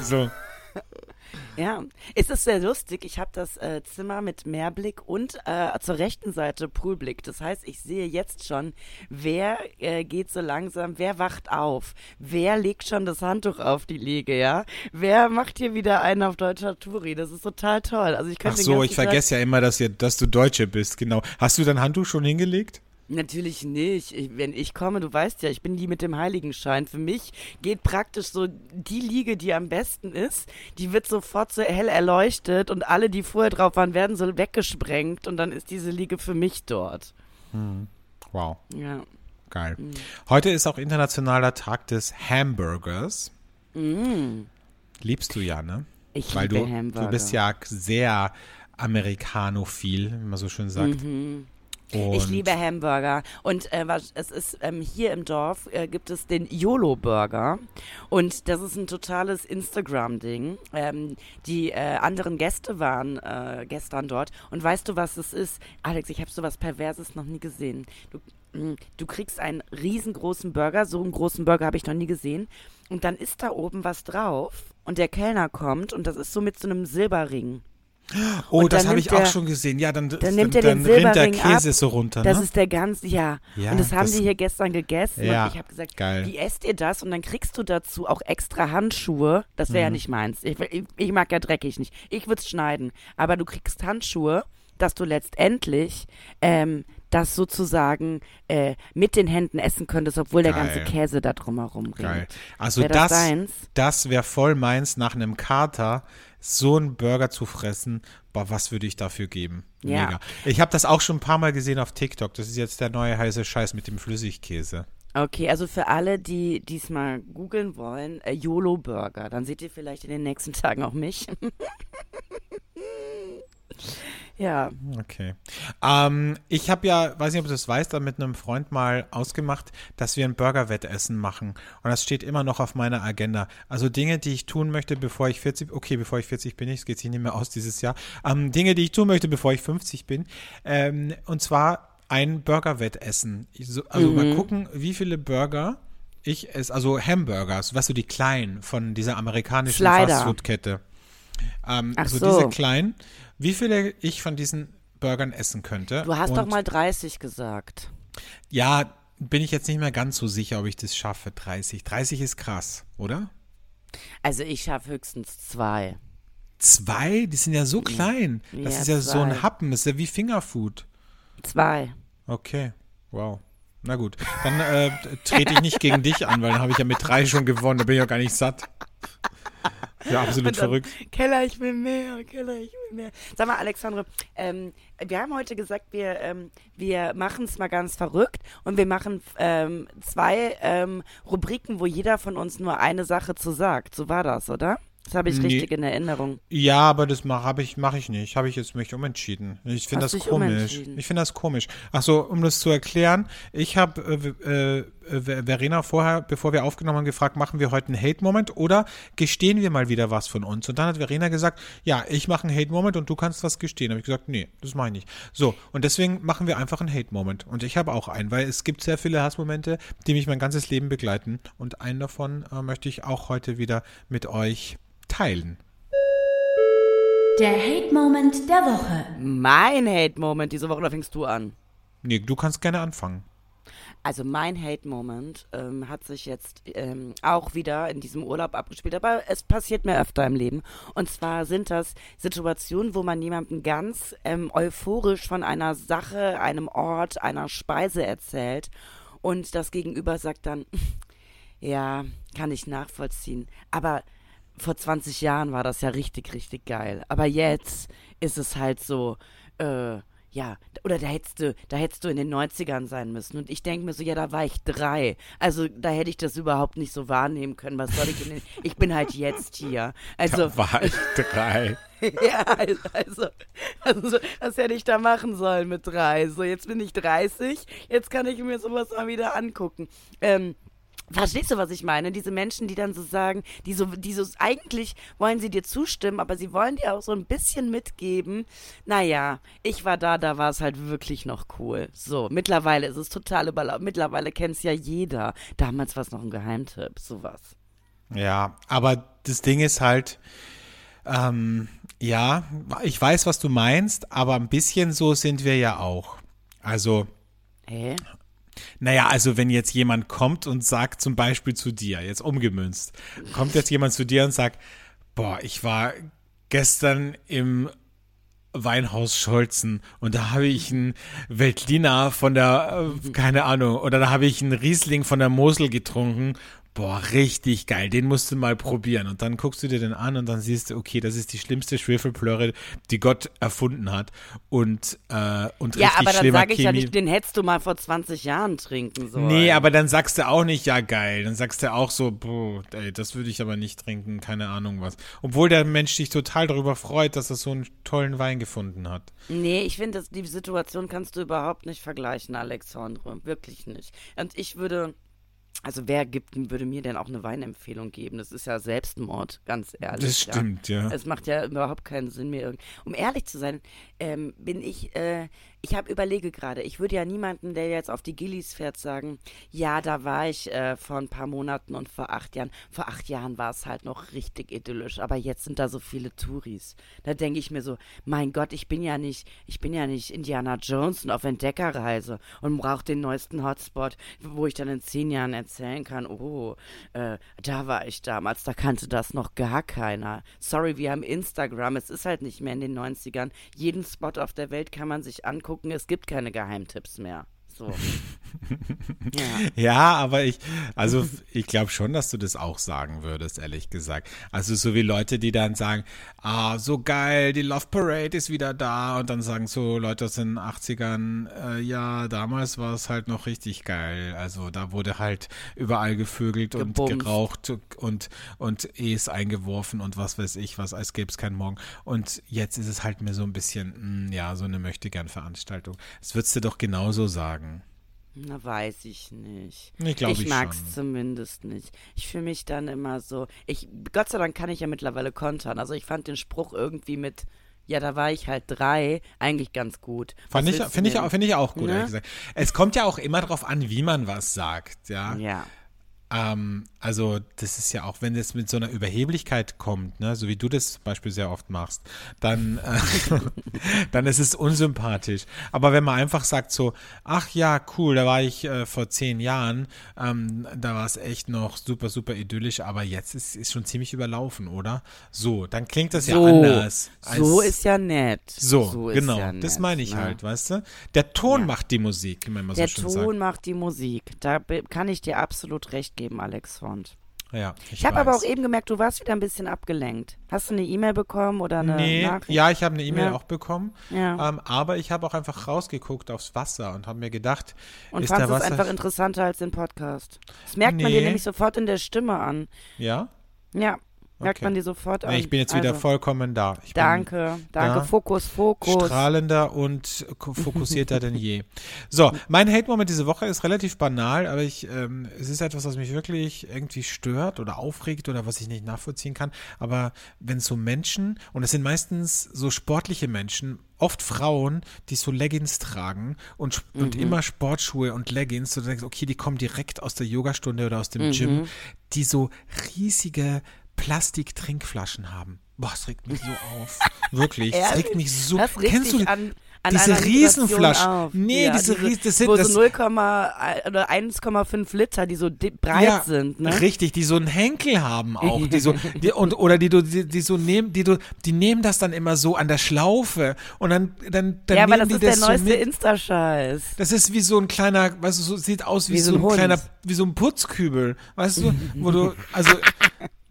So. Ja, es ist sehr lustig. Ich habe das äh, Zimmer mit Meerblick und äh, zur rechten Seite Poolblick. Das heißt, ich sehe jetzt schon, wer äh, geht so langsam, wer wacht auf, wer legt schon das Handtuch auf die Liege, ja? Wer macht hier wieder einen auf deutscher Touri? Das ist total toll. Also ich Ach so, ich vergesse ja immer, dass, ihr, dass du Deutsche bist, genau. Hast du dein Handtuch schon hingelegt? Natürlich nicht. Ich, wenn ich komme, du weißt ja, ich bin die mit dem Heiligenschein. Für mich geht praktisch so die Liege, die am besten ist, die wird sofort so hell erleuchtet und alle, die vorher drauf waren, werden so weggesprengt und dann ist diese Liege für mich dort. Wow, Ja. geil. Heute ist auch internationaler Tag des Hamburgers. Liebst du ja, ne? Ich Weil liebe du, Hamburger. du bist ja sehr amerikanophil, wie man so schön sagt. Und Ich liebe Hamburger. Und äh, was, es ist ähm, hier im Dorf äh, gibt es den YOLO-Burger. Und das ist ein totales Instagram-Ding. Ähm, die äh, anderen Gäste waren äh, gestern dort. Und weißt du, was es ist? Alex, ich habe sowas Perverses noch nie gesehen. Du, mh, du kriegst einen riesengroßen Burger. So einen großen Burger habe ich noch nie gesehen. Und dann ist da oben was drauf. Und der Kellner kommt und das ist so mit so einem Silberring. Oh, Und das dann habe ich auch der- schon gesehen. Ja, dann, dann nimmt er dann den rinnt der Käse ab. so runter, Das ne? ist der ganz, ja. Ja, und das haben das- die hier gestern gegessen. Ja, und ich habe gesagt, geil. wie esst ihr das? Und dann kriegst du dazu auch extra Handschuhe. Das Mhm. wäre ja nicht meins. Ich, ich, ich mag ja dreckig nicht. Ich würde es schneiden. Aber du kriegst Handschuhe, dass du letztendlich ähm, das sozusagen äh, mit den Händen essen könntest, obwohl der Geil. ganze Käse da drumherum ringt. Geil. Also Wär das das, das wäre voll meins, nach einem Kater so einen Burger zu fressen. Boah, was würde ich dafür geben? Ja. Mega. Ich habe das auch schon ein paar Mal gesehen auf TikTok. Das ist jetzt der neue heiße Scheiß mit dem Flüssigkäse. Okay, also für alle, die diesmal googeln wollen, äh, YOLO-Burger. Dann seht ihr vielleicht in den nächsten Tagen auch mich. ja. Okay. Ähm, ich habe ja, weiß nicht, ob du das weißt, da mit einem Freund mal ausgemacht, dass wir ein Burger-Wettessen machen. Und das steht immer noch auf meiner Agenda. Also Dinge, die ich tun möchte, bevor ich 40, okay, bevor ich 40 bin, es geht sich nicht mehr aus dieses Jahr. Ähm, Dinge, die ich tun möchte, bevor ich 50 bin. Ähm, und zwar ein Burger-Wettessen. Ich so- Also mal gucken, wie viele Burger ich esse, also Hamburgers, weißt du, die kleinen von dieser amerikanischen. Fastfood-Kette. Ähm, Ach also so. diese kleinen, wie viele ich von diesen Burgern essen könnte. Du hast Und doch mal 30 gesagt. Ja, bin ich jetzt nicht mehr ganz so sicher, ob ich das schaffe, 30. 30 ist krass, oder? Also ich schaffe höchstens zwei. Zwei? Die sind ja so klein. Das Ja, ist ja so zwei. ein Happen, das ist ja wie Fingerfood. Zwei. Okay, wow. Na gut, dann äh, trete ich nicht gegen dich an, weil dann habe ich ja mit drei schon gewonnen, da bin ich auch gar nicht satt. Ja, absolut dann, verrückt. Keller, ich will mehr, Keller, ich will mehr. Sag mal, Alexandre, ähm, wir haben heute gesagt, wir, ähm, wir machen es mal ganz verrückt und wir machen ähm, zwei ähm, Rubriken, wo jeder von uns nur eine Sache zu sagt. So war das, oder? Das habe ich Nee. richtig in Erinnerung. Ja, aber das mache ich, mach ich nicht. Habe ich jetzt mich umentschieden. Ich finde das komisch. Ich finde das komisch. Achso, um das zu erklären, ich habe äh, äh, Verena vorher, bevor wir aufgenommen haben, gefragt, machen wir heute einen Hate-Moment oder gestehen wir mal wieder was von uns? Und dann hat Verena gesagt, ja, ich mache einen Hate-Moment und du kannst was gestehen. habe ich gesagt, nee, das mache ich nicht. So, und deswegen machen wir einfach einen Hate-Moment. Und ich habe auch einen, weil es gibt sehr viele Hassmomente, die mich mein ganzes Leben begleiten. Und einen davon äh, möchte ich auch heute wieder mit euch teilen. Der Hate-Moment der Woche. Mein Hate-Moment diese Woche, oder fängst du an? Nee, du kannst gerne anfangen. Also mein Hate-Moment ähm, hat sich jetzt ähm, auch wieder in diesem Urlaub abgespielt, aber es passiert mir öfter im Leben. Und zwar sind das Situationen, wo man jemandem ganz ähm, euphorisch von einer Sache, einem Ort, einer Speise erzählt und das Gegenüber sagt dann, ja, kann ich nachvollziehen, aber vor 20 Jahren war das ja richtig, richtig geil. Aber jetzt ist es halt so, äh, ja, oder da hättest du, da hättest du in den 90ern sein müssen. Und ich denke mir so, ja, da war ich drei. Also da hätte ich das überhaupt nicht so wahrnehmen können. Was soll ich in den, ich bin halt jetzt hier. Also, Da war ich drei. ja, also, also, was hätte ich da machen sollen mit drei? So, jetzt bin ich 30, jetzt kann ich mir sowas mal wieder angucken. Ähm, Verstehst du, was ich meine? Diese Menschen, die dann so sagen, die so, die so, eigentlich wollen sie dir zustimmen, aber sie wollen dir auch so ein bisschen mitgeben. Naja, ich war da, da war es halt wirklich noch cool. So, mittlerweile ist es total überlaufen. Mittlerweile kennt es ja jeder. Damals war es noch ein Geheimtipp, sowas. Ja, aber das Ding ist halt, ähm, ja, ich weiß, was du meinst, aber ein bisschen so sind wir ja auch. Also, Hä? Naja, also wenn jetzt jemand kommt und sagt zum Beispiel zu dir, jetzt umgemünzt, kommt jetzt jemand zu dir und sagt, boah, ich war gestern im Weinhaus Scholzen und da habe ich einen Veltliner von der, äh, keine Ahnung, oder da habe ich einen Riesling von der Mosel getrunken. Boah, richtig geil, den musst du mal probieren. Und dann guckst du dir den an und dann siehst du, okay, das ist die schlimmste Schwefelplörre, die Gott erfunden hat. Und, äh, und ja, richtig aber dann sage ich ja nicht, den hättest du mal vor 20 Jahren trinken sollen. Nee, aber dann sagst du auch nicht, ja geil. Dann sagst du auch so, boah, ey, das würde ich aber nicht trinken, keine Ahnung was. Obwohl der Mensch sich total darüber freut, dass er so einen tollen Wein gefunden hat. Nee, ich finde, die Situation kannst du überhaupt nicht vergleichen, Alexandre. Wirklich nicht. Und ich würde, also wer gibt, würde mir denn auch eine Weinempfehlung geben? Das ist ja Selbstmord, ganz ehrlich. Das stimmt, ja. Es macht ja überhaupt keinen Sinn mehr. irgend- Um ehrlich zu sein, ähm, bin ich, äh, ich habe überlege gerade, ich würde ja niemanden, der jetzt auf die Gillies fährt, sagen, ja, da war ich äh, vor ein paar Monaten und vor acht Jahren. Vor acht Jahren war es halt noch richtig idyllisch, aber jetzt sind da so viele Touris. Da denke ich mir so, mein Gott, ich bin ja nicht, ich bin ja nicht Indiana Jones und auf Entdeckerreise und brauche den neuesten Hotspot, wo ich dann in zehn Jahren erzählen kann, oh, äh, da war ich damals, da kannte das noch gar keiner. Sorry, wir haben Instagram, es ist halt nicht mehr in den 90ern. Jeden Spot auf der Welt kann man sich angucken, es gibt keine Geheimtipps mehr. So. ja. Ja, aber ich, also ich glaube schon, dass du das auch sagen würdest, ehrlich gesagt. Also so wie Leute, die dann sagen, ah, so geil, die Love Parade ist wieder da und dann sagen so Leute aus den 80ern, äh, ja, damals war es halt noch richtig geil. Also da wurde halt überall gevögelt und geraucht und, und E's eingeworfen und was weiß ich was, als gäbe es keinen Morgen. Und jetzt ist es halt mir so ein bisschen, mh, ja, so eine Möchtegern-Veranstaltung. Das würdest du doch genauso sagen. Na, weiß ich nicht. Ich glaube ich ich mag's schon. zumindest nicht. Ich fühle mich dann immer so. Ich, Gott sei Dank kann ich ja mittlerweile kontern. Also ich fand den Spruch irgendwie mit, ja, da war ich halt drei, eigentlich ganz gut. Fand ich, finde ich, finde ich auch gut, Ne? ehrlich gesagt. Es kommt ja auch immer darauf an, wie man was sagt, ja. Ja. Ähm, also, das ist ja auch, wenn es mit so einer Überheblichkeit kommt, ne, so wie du das zum Beispiel sehr oft machst, dann, äh, dann ist es unsympathisch. Aber wenn man einfach sagt so, ach ja, cool, da war ich äh, vor zehn Jahren, ähm, da war es echt noch super, super idyllisch, aber jetzt ist ist schon ziemlich überlaufen, oder? So, dann klingt das So, ja anders. so ist ja nett. so, ist genau, ja das nett, meine ich ne? halt, weißt du? Der Ton Ja. macht die Musik, wie man immer Der so schön Ton sagt. macht die Musik. Da kann ich dir absolut recht geben, Alex Font. Ja, ich Ich habe aber auch eben gemerkt, du warst wieder ein bisschen abgelenkt. Hast du eine E-Mail bekommen oder eine Nee, Nachricht? ja, ich habe eine E-Mail Ja. auch bekommen, Ja. ähm, aber ich habe auch einfach rausgeguckt aufs Wasser und habe mir gedacht, Und ist der fandest es Wasser... einfach interessanter als den Podcast. Das merkt man Nee. dir nämlich sofort in der Stimme an. ja? Ja, merkt Okay. man dir sofort an. Nee, ich bin jetzt wieder also, vollkommen da. Ich Danke, danke. Ja. Fokus, Fokus. strahlender und fokussierter denn je. So, mein Hate-Moment diese Woche ist relativ banal, aber ich, ähm, es ist etwas, was mich wirklich irgendwie stört oder aufregt oder was ich nicht nachvollziehen kann. Aber wenn so Menschen, und es sind meistens so sportliche Menschen, oft Frauen, die so Leggings tragen und, und immer Sportschuhe und Leggings, so du denkst, okay, die kommen direkt aus der Yogastunde oder aus dem Gym, die so riesige Plastik-Trinkflaschen haben. Boah, es regt mich so auf. Wirklich. Es regt mich so. Das regt Kennst du an, an diese Riesenflaschen? Auf. Nee, ja, diese Ries- das sind- Wo das- so 0, oder 1,5 Liter, die so breit sind, ne? Richtig, die so einen Henkel haben auch, die so, die, und, oder die du, die, die so nehmen, die du, die nehmen das dann immer so an der Schlaufe und dann, dann, dann ja, aber nehmen das die ist das der so neueste. Insta-Scheiß. Das ist wie so ein kleiner, weißt du, so sieht aus wie, Wie so ein ein kleiner, wie so ein Putzkübel, weißt du, wo du, also,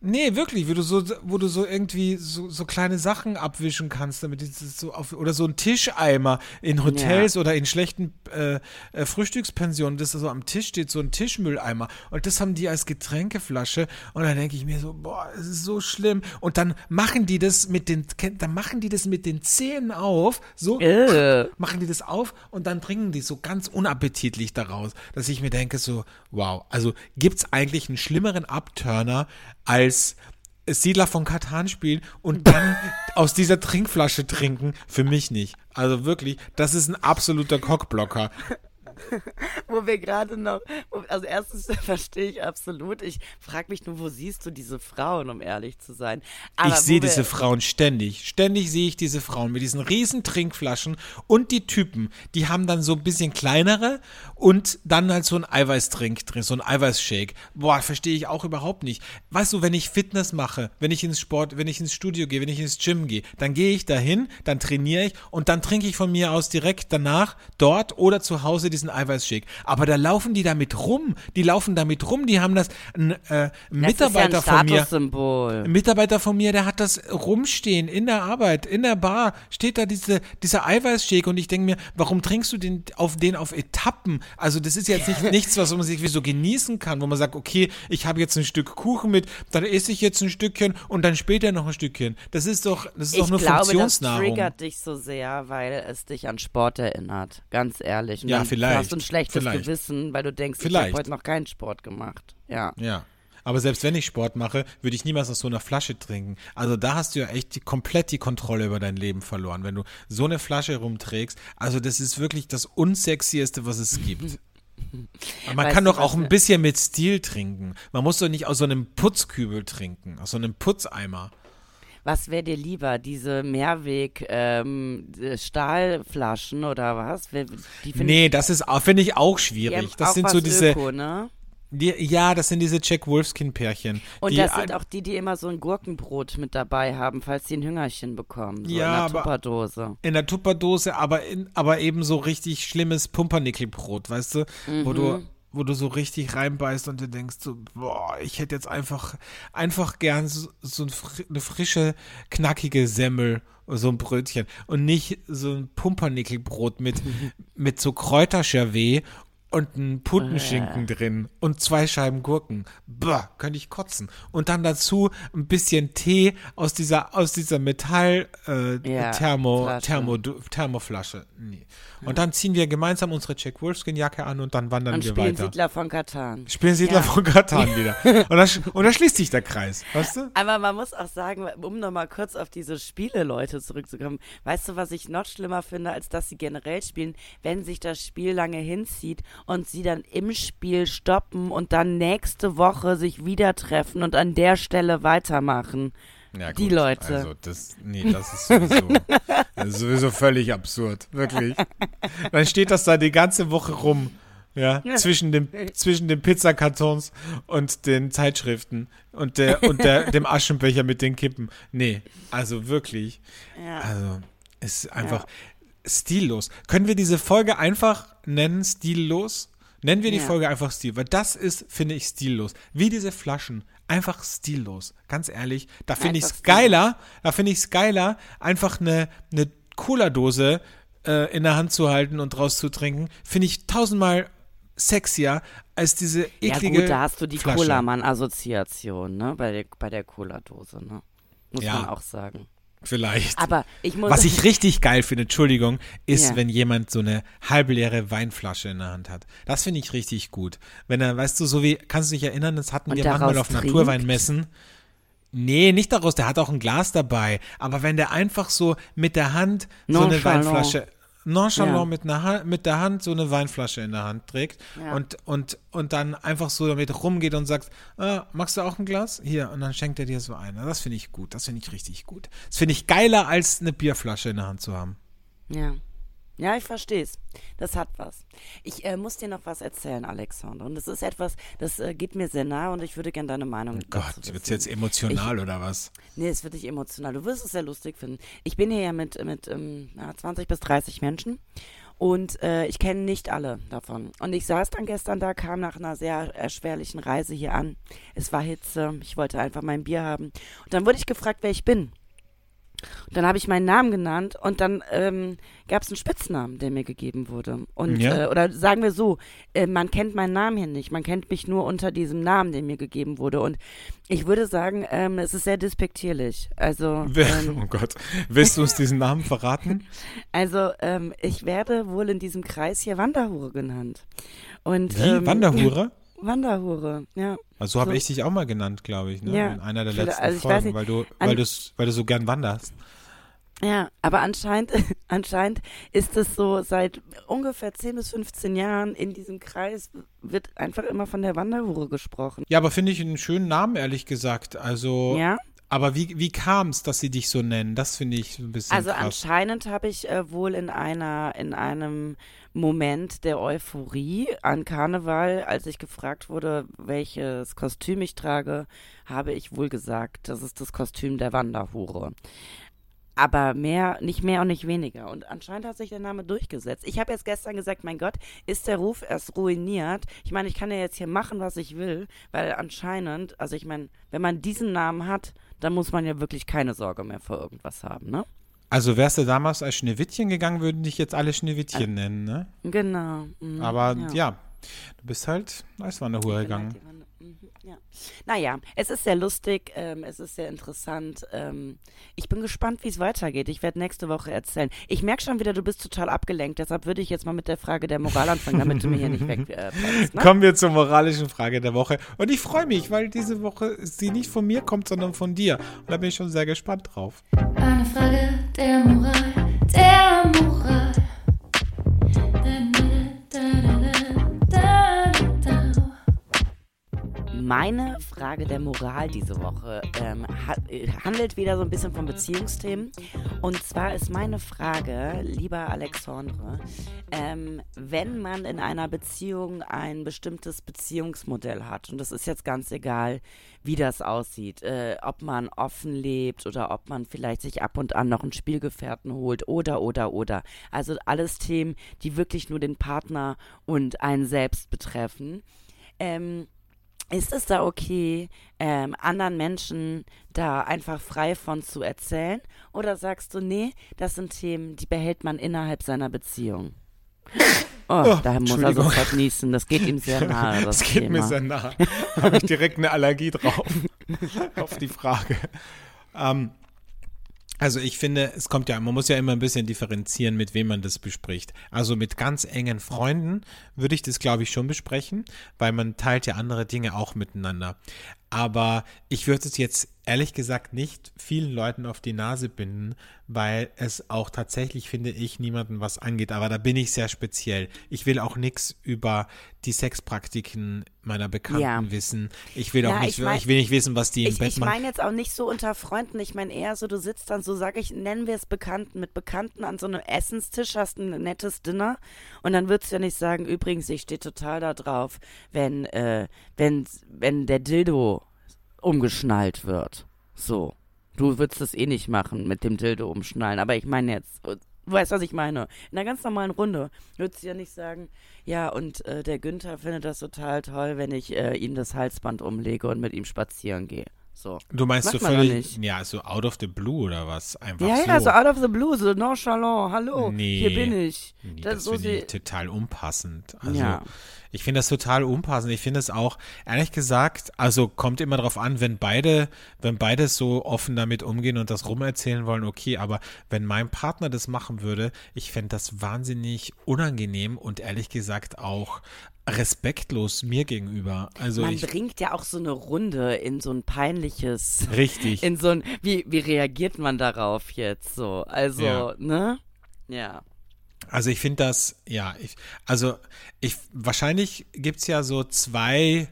nee, wirklich, wie du so, wo du so irgendwie so, so kleine Sachen abwischen kannst, damit so auf, oder so ein Tischeimer in Hotels oder in schlechten äh, äh, Frühstückspensionen, dass da so am Tisch steht, so ein Tischmülleimer. Und das haben die als Getränkeflasche. Und dann denke ich mir so, boah, es ist so schlimm. Und dann machen die das mit den, dann machen die das mit den Zähnen auf, so, Äh. machen die das auf und dann trinken die so ganz unappetitlich daraus, dass ich mir denke so, wow, also gibt's eigentlich einen schlimmeren Abturner als Siedler von Katan spielen und dann aus dieser Trinkflasche trinken? Für mich nicht. Also wirklich, das ist ein absoluter Cockblocker. Wo wir gerade noch, also erstens verstehe ich absolut. Ich frage mich nur, wo siehst du diese Frauen, um ehrlich zu sein? Aber ich sehe diese Frauen ständig. Ständig sehe ich diese Frauen mit diesen riesen Trinkflaschen und die Typen, die haben dann so ein bisschen kleinere und dann halt so ein Eiweißtrink drin, so ein Eiweißshake. Boah, verstehe ich auch überhaupt nicht. Weißt du, wenn ich Fitness mache, wenn ich ins Sport, wenn ich ins Studio gehe, wenn ich ins Gym gehe, dann gehe ich dahin, dann trainiere ich und dann trinke ich von mir aus direkt danach dort oder zu Hause diesen Eiweißshake. Aber da laufen die damit rum. Die laufen damit rum. Die haben das, ein, äh, Mitarbeiter ist ja ein von mir. Statussymbol. Ein Mitarbeiter von mir, der hat das rumstehen in der Arbeit, in der Bar, steht da diese, dieser Eiweißshake und ich denke mir, warum trinkst du den auf den auf Etappen? Also das ist jetzt nicht nichts, was man sich wie so genießen kann, wo man sagt, okay, ich habe jetzt ein Stück Kuchen mit, dann esse ich jetzt ein Stückchen und dann später noch ein Stückchen. Das ist doch, das ist ich doch nur glaube, das Funktionsnahrung. triggert dich so sehr, weil es dich an Sport erinnert. Ganz ehrlich. Und Ja, vielleicht, hast du ein schlechtes vielleicht. Gewissen, weil du denkst, ich Vielleicht. habe heute noch keinen Sport gemacht. Ja. Ja. Aber selbst wenn ich Sport mache, würde ich niemals aus so einer Flasche trinken. Also da hast du ja echt die, komplett die Kontrolle über dein Leben verloren, wenn du so eine Flasche rumträgst. Also das ist wirklich das unsexieste, was es gibt. Man Weißt kann doch auch ein wir- bisschen mit Stil trinken. Man muss doch nicht aus so einem Putzkübel trinken, aus so einem Putzeimer. Was wäre dir lieber, diese Mehrweg ähm, äh, Stahlflaschen oder was? Die Nee, das ist finde ich auch schwierig. Das sind so diese, Öko, ne? die, ja, das sind diese Jack Wolfskin Pärchen. Und das sind auch die, die immer so ein Gurkenbrot mit dabei haben, falls sie ein Hüngerchen bekommen. So Ja, in der Tupperdose. in der Tupperdose, aber in, aber eben so richtig schlimmes Pumpernickelbrot, weißt du, wo du Mhm. Wo du so richtig reinbeißt und du denkst so, boah, ich hätte jetzt einfach einfach gern so, so eine frische knackige Semmel so ein Brötchen und nicht so ein Pumpernickelbrot mit mit so Kräuterchervais und ein Putenschinken drin und zwei Scheiben Gurken. Bah, könnte ich kotzen. Und dann dazu ein bisschen Tee aus dieser aus dieser Metall äh, Ja, Thermo. Thermo Thermoflasche. Nee. Und dann ziehen wir gemeinsam unsere Jack Wolfskin Jacke an und dann wandern Und wir spielen weiter. Siedler von Katan. Spielen Siedler Ja. von Katan wieder. Und da, sch- und da schließt sich der Kreis, weißt du? Aber man muss auch sagen, um nochmal kurz auf diese Spiele-Leute zurückzukommen, weißt du, was ich noch schlimmer finde, als dass sie generell spielen, wenn sich das Spiel lange hinzieht und sie dann im Spiel stoppen und dann nächste Woche sich wieder treffen und an der Stelle weitermachen. Ja, Die Leute. Also das, nee, das ist sowieso, das ist sowieso völlig absurd, wirklich. Dann steht das da die ganze Woche rum, ja, zwischen dem, zwischen den Pizzakartons und den Zeitschriften und der, und der, dem Aschenbecher mit den Kippen. Nee, also wirklich. Ja. Also, es ist einfach stillos. Können wir diese Folge einfach nennen, stillos? Nennen wir die Ja. Folge einfach Stil, weil das ist, finde ich, stillos. Wie diese Flaschen. Einfach stillos. Ganz ehrlich, da finde ich es geiler, da finde ich es geiler, einfach eine, eine Cola-Dose äh, in der Hand zu halten und draus zu trinken. Finde ich tausendmal sexier als diese Ja eklige gut, da hast du die. Cola-Mann-Assoziation, ne, bei der, bei der Cola-Dose, ne? Muss Ja. man auch sagen. Vielleicht. Aber ich muss... Was ich richtig geil finde, Entschuldigung, ist, Ja. wenn jemand so eine halbleere Weinflasche in der Hand hat. Das finde ich richtig gut. Wenn er, weißt du, so wie, kannst du dich erinnern, das hatten Und wir manchmal auf trinkt? Naturweinmessen. Nee, nicht daraus, der hat auch ein Glas dabei. Aber wenn der einfach so mit der Hand so eine. Weinflasche, nonchalant Ja. mit, einer Hand, mit der Hand so eine Weinflasche in der Hand trägt Ja. und, und, und dann einfach so damit rumgeht und sagt, ah, magst du auch ein Glas? Hier, und dann schenkt er dir so ein. Das finde ich gut, das finde ich richtig gut. Das finde ich geiler, als eine Bierflasche in der Hand zu haben. Ja. Ja, ich verstehe es. Das hat was. Ich äh, muss dir noch was erzählen, Alexander. Und das ist etwas, das äh, geht mir sehr nahe und ich würde gerne deine Meinung dazu Gott, wissen. wird's jetzt emotional oder was? Nee, es wird dich emotional. Du wirst es sehr lustig finden. Ich bin hier ja mit, mit ähm, ja, 20 bis 30 Menschen und äh, ich kenne nicht alle davon. Und ich saß dann gestern da, kam nach einer sehr erschwerlichen Reise hier an. Es war Hitze, ich wollte einfach mein Bier haben. Und dann wurde ich gefragt, wer ich bin. Und dann habe ich meinen Namen genannt und dann ähm, gab es einen Spitznamen, der mir gegeben wurde. Und Ja. äh, oder sagen wir so, äh, man kennt meinen Namen hier nicht, man kennt mich nur unter diesem Namen, der mir gegeben wurde. Und ich würde sagen, ähm, es ist sehr despektierlich. Also, ähm, Oh Gott, willst du uns diesen Namen verraten? also ähm, ich werde wohl in diesem Kreis hier Wanderhure genannt. Und, Wie? ähm, Wanderhure? Wanderhure, ja. Also so habe ich dich auch mal genannt, glaube ich, ne? Ja. in einer der letzten also Folgen, nicht, weil du, weil, du, weil du so gern wanderst. Ja, aber anscheinend, anscheinend ist es so, seit ungefähr 10 bis 15 Jahren in diesem Kreis wird einfach immer von der Wanderhure gesprochen. Ja, aber finde ich einen schönen Namen, ehrlich gesagt. Also, Ja, aber wie, wie kam es, dass sie dich so nennen? Das finde ich ein bisschen also krass. anscheinend habe ich äh, wohl in einer, in einem Moment der Euphorie an Karneval, als ich gefragt wurde, welches Kostüm ich trage, habe ich wohl gesagt, das ist das Kostüm der Wanderhure. aber mehr, nicht mehr und nicht weniger. Und anscheinend hat sich der Name durchgesetzt. Ich habe jetzt gestern gesagt, mein Gott, ist der Ruf erst ruiniert? Ich meine, ich kann ja jetzt hier machen, was ich will, weil anscheinend, also ich meine, wenn man diesen Namen hat, dann muss man ja wirklich keine Sorge mehr vor irgendwas haben, ne? Also wärst du damals als Schneewittchen gegangen, würden dich jetzt alle Schneewittchen äh, nennen, ne? Genau. Mhm, Aber ja. ja. du bist halt als Wanderhure gegangen. Mhm, ja. Naja, es ist sehr lustig, ähm, es ist sehr interessant. Ähm, ich bin gespannt, wie es weitergeht. Ich werde nächste Woche erzählen. Ich merke schon wieder, du bist total abgelenkt. Deshalb würde ich jetzt mal mit der Frage der Moral anfangen, damit du mir hier nicht weg äh, ne? Kommen wir zur moralischen Frage der Woche. Und ich freue mich, weil diese Woche sie nicht von mir kommt, sondern von dir. Und da bin ich schon sehr gespannt drauf. Eine Frage der Moral, der Moral. Meine Frage der Moral diese Woche ähm, ha handelt wieder so ein bisschen von Beziehungsthemen. Und zwar ist meine Frage, lieber Alexandre, ähm, wenn man in einer Beziehung ein bestimmtes Beziehungsmodell hat, und das ist jetzt ganz egal, wie das aussieht, äh, ob man offen lebt oder ob man vielleicht sich ab und an noch einen Spielgefährten holt oder, oder, oder. Also alles Themen, die wirklich nur den Partner und einen selbst betreffen. Ähm, ist es da okay, ähm, anderen Menschen da einfach frei von zu erzählen? Oder sagst du, nee, das sind Themen, die behält man innerhalb seiner Beziehung? Oh, oh da muss er sofort niesen. Das geht ihm sehr nahe. Das, das geht Thema. mir sehr nahe. Habe ich direkt eine Allergie drauf. auf die Frage. Ähm, also ich finde, es kommt ja, man muss ja immer ein bisschen differenzieren, mit wem man das bespricht. Also mit ganz engen Freunden würde ich das, glaube ich, schon besprechen, weil man teilt ja andere Dinge auch miteinander. Aber ich würde es jetzt ehrlich gesagt nicht vielen Leuten auf die Nase binden, weil es auch tatsächlich, finde ich, niemanden was angeht. Aber da bin ich sehr speziell. Ich will auch nichts über die Sexpraktiken meiner Bekannten ja. wissen. Ich will auch nicht, ich, mein, ich, will nicht wissen, was die im ich, Bett ich machen. Ich meine jetzt auch nicht so unter Freunden. Ich meine eher so, du sitzt dann so, sag ich, nennen wir es Bekannten, mit Bekannten an so einem Essenstisch, hast ein nettes Dinner und dann würdest du ja nicht sagen, übrigens, ich stehe total da drauf, wenn, äh, wenn, wenn der Dildo umgeschnallt wird. So. Du würdest das eh nicht machen mit dem Dildo umschnallen, aber ich meine jetzt, du weißt, was ich meine. In einer ganz normalen Runde würdest du ja nicht sagen, ja, und äh, der Günther findet das total toll, wenn ich äh, ihm das Halsband umlege und mit ihm spazieren gehe. So. Du meinst so völlig, ja, so out of the blue oder was? Einfach ja, so. ja, so out of the blue, so nonchalant, hallo, nee, hier bin ich. Nee, das, das so finde ich total unpassend. Also, ja. ich finde das total unpassend. Ich finde es auch, ehrlich gesagt, also kommt immer darauf an, wenn beide, wenn beide so offen damit umgehen und das rumerzählen wollen, okay, aber wenn mein Partner das machen würde, ich fände das wahnsinnig unangenehm und ehrlich gesagt auch respektlos mir gegenüber. Also Man ich, bringt ja auch so eine Runde in so ein peinliches. Richtig. In so ein, wie, wie reagiert man darauf jetzt so? Also, ja. ne? Ja. Also ich finde das, ja, ich, also ich, wahrscheinlich gibt es ja so zwei,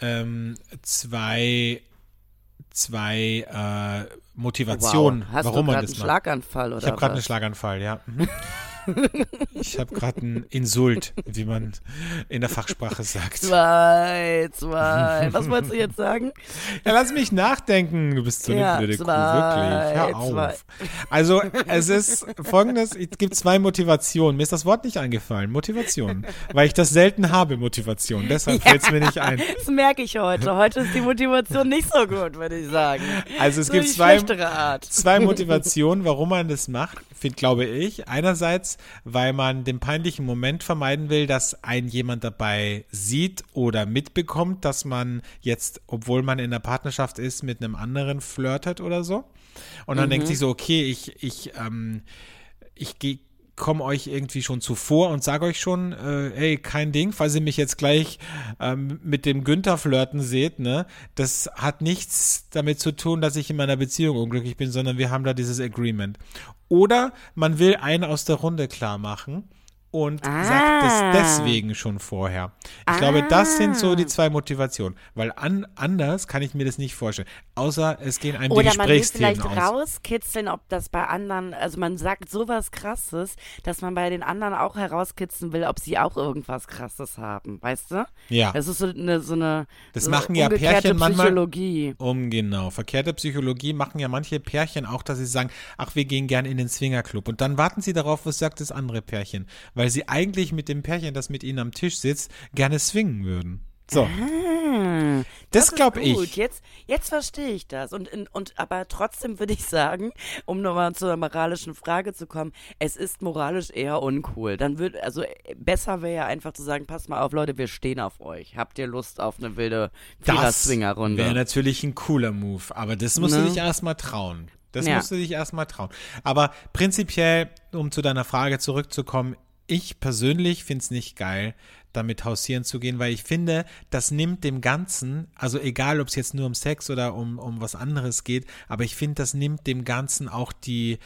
ähm, zwei, zwei äh, Motivationen, wow. Hast warum du man das macht. Schlaganfall oder Ich habe gerade einen Schlaganfall, ja. Ich habe gerade einen Insult, wie man in der Fachsprache sagt. Zwei, zwei. Was wolltest du jetzt sagen? Ja, lass mich nachdenken. Du bist so eine blöde Kuh, wirklich. Hör auf. Zwei. Also, es ist folgendes: Es gibt zwei Motivationen. Mir ist das Wort nicht eingefallen. Motivation. Weil ich das selten habe, Motivation. Deshalb ja, fällt es mir nicht ein. Das merke ich heute. Heute ist die Motivation nicht so gut, würde ich sagen. Also, es so gibt zwei, zwei Motivationen, warum man das macht, find, glaube ich. Einerseits weil man den peinlichen Moment vermeiden will, dass ein jemand dabei sieht oder mitbekommt, dass man jetzt, obwohl man in der Partnerschaft ist, mit einem anderen flirtet oder so. Und dann mhm. denkt sich so, okay, ich, ich, ähm, ich gehe komme euch irgendwie schon zuvor und sage euch schon, äh, ey, kein Ding, falls ihr mich jetzt gleich ähm, mit dem Günther flirten seht, ne, das hat nichts damit zu tun, dass ich in meiner Beziehung unglücklich bin, sondern wir haben da dieses Agreement. Oder man will einen aus der Runde klar machen und ah. sagt es deswegen schon vorher. Ich ah. glaube, das sind so die zwei Motivationen, weil an, anders kann ich mir das nicht vorstellen. außer es gehen einem Oder die man will Gesprächsthemen vielleicht aus. rauskitzeln, ob das bei anderen, also man sagt sowas Krasses, dass man bei den anderen auch herauskitzeln will, ob sie auch irgendwas Krasses haben, weißt du? Ja. Das ist so eine, so eine Das so machen ja Pärchen manchmal- Psychologie. Um genau. Verkehrte Psychologie machen ja manche Pärchen auch, dass sie sagen, ach, wir gehen gern in den Swingerclub. Und dann warten sie darauf, was sagt das andere Pärchen. Weil sie eigentlich mit dem Pärchen, das mit ihnen am Tisch sitzt, gerne swingen würden. So, Ah, das ist glaube gut. ich. Jetzt, jetzt verstehe ich das. Und, und aber trotzdem würde ich sagen, um nochmal zu einer moralischen Frage zu kommen, es ist moralisch eher uncool. Dann würde, also besser wäre ja einfach zu sagen, passt mal auf, Leute, wir stehen auf euch. Habt ihr Lust auf eine wilde Das wäre natürlich ein cooler Move. Aber das musst du Ne? dich erstmal trauen. Das Ja. musst du dich erstmal trauen. Aber prinzipiell, um zu deiner Frage zurückzukommen, ich persönlich finde es nicht geil, damit hausieren zu gehen, weil ich finde, das nimmt dem Ganzen, also egal, ob es jetzt nur um Sex oder um, um was anderes geht, aber ich finde, das nimmt dem Ganzen auch die,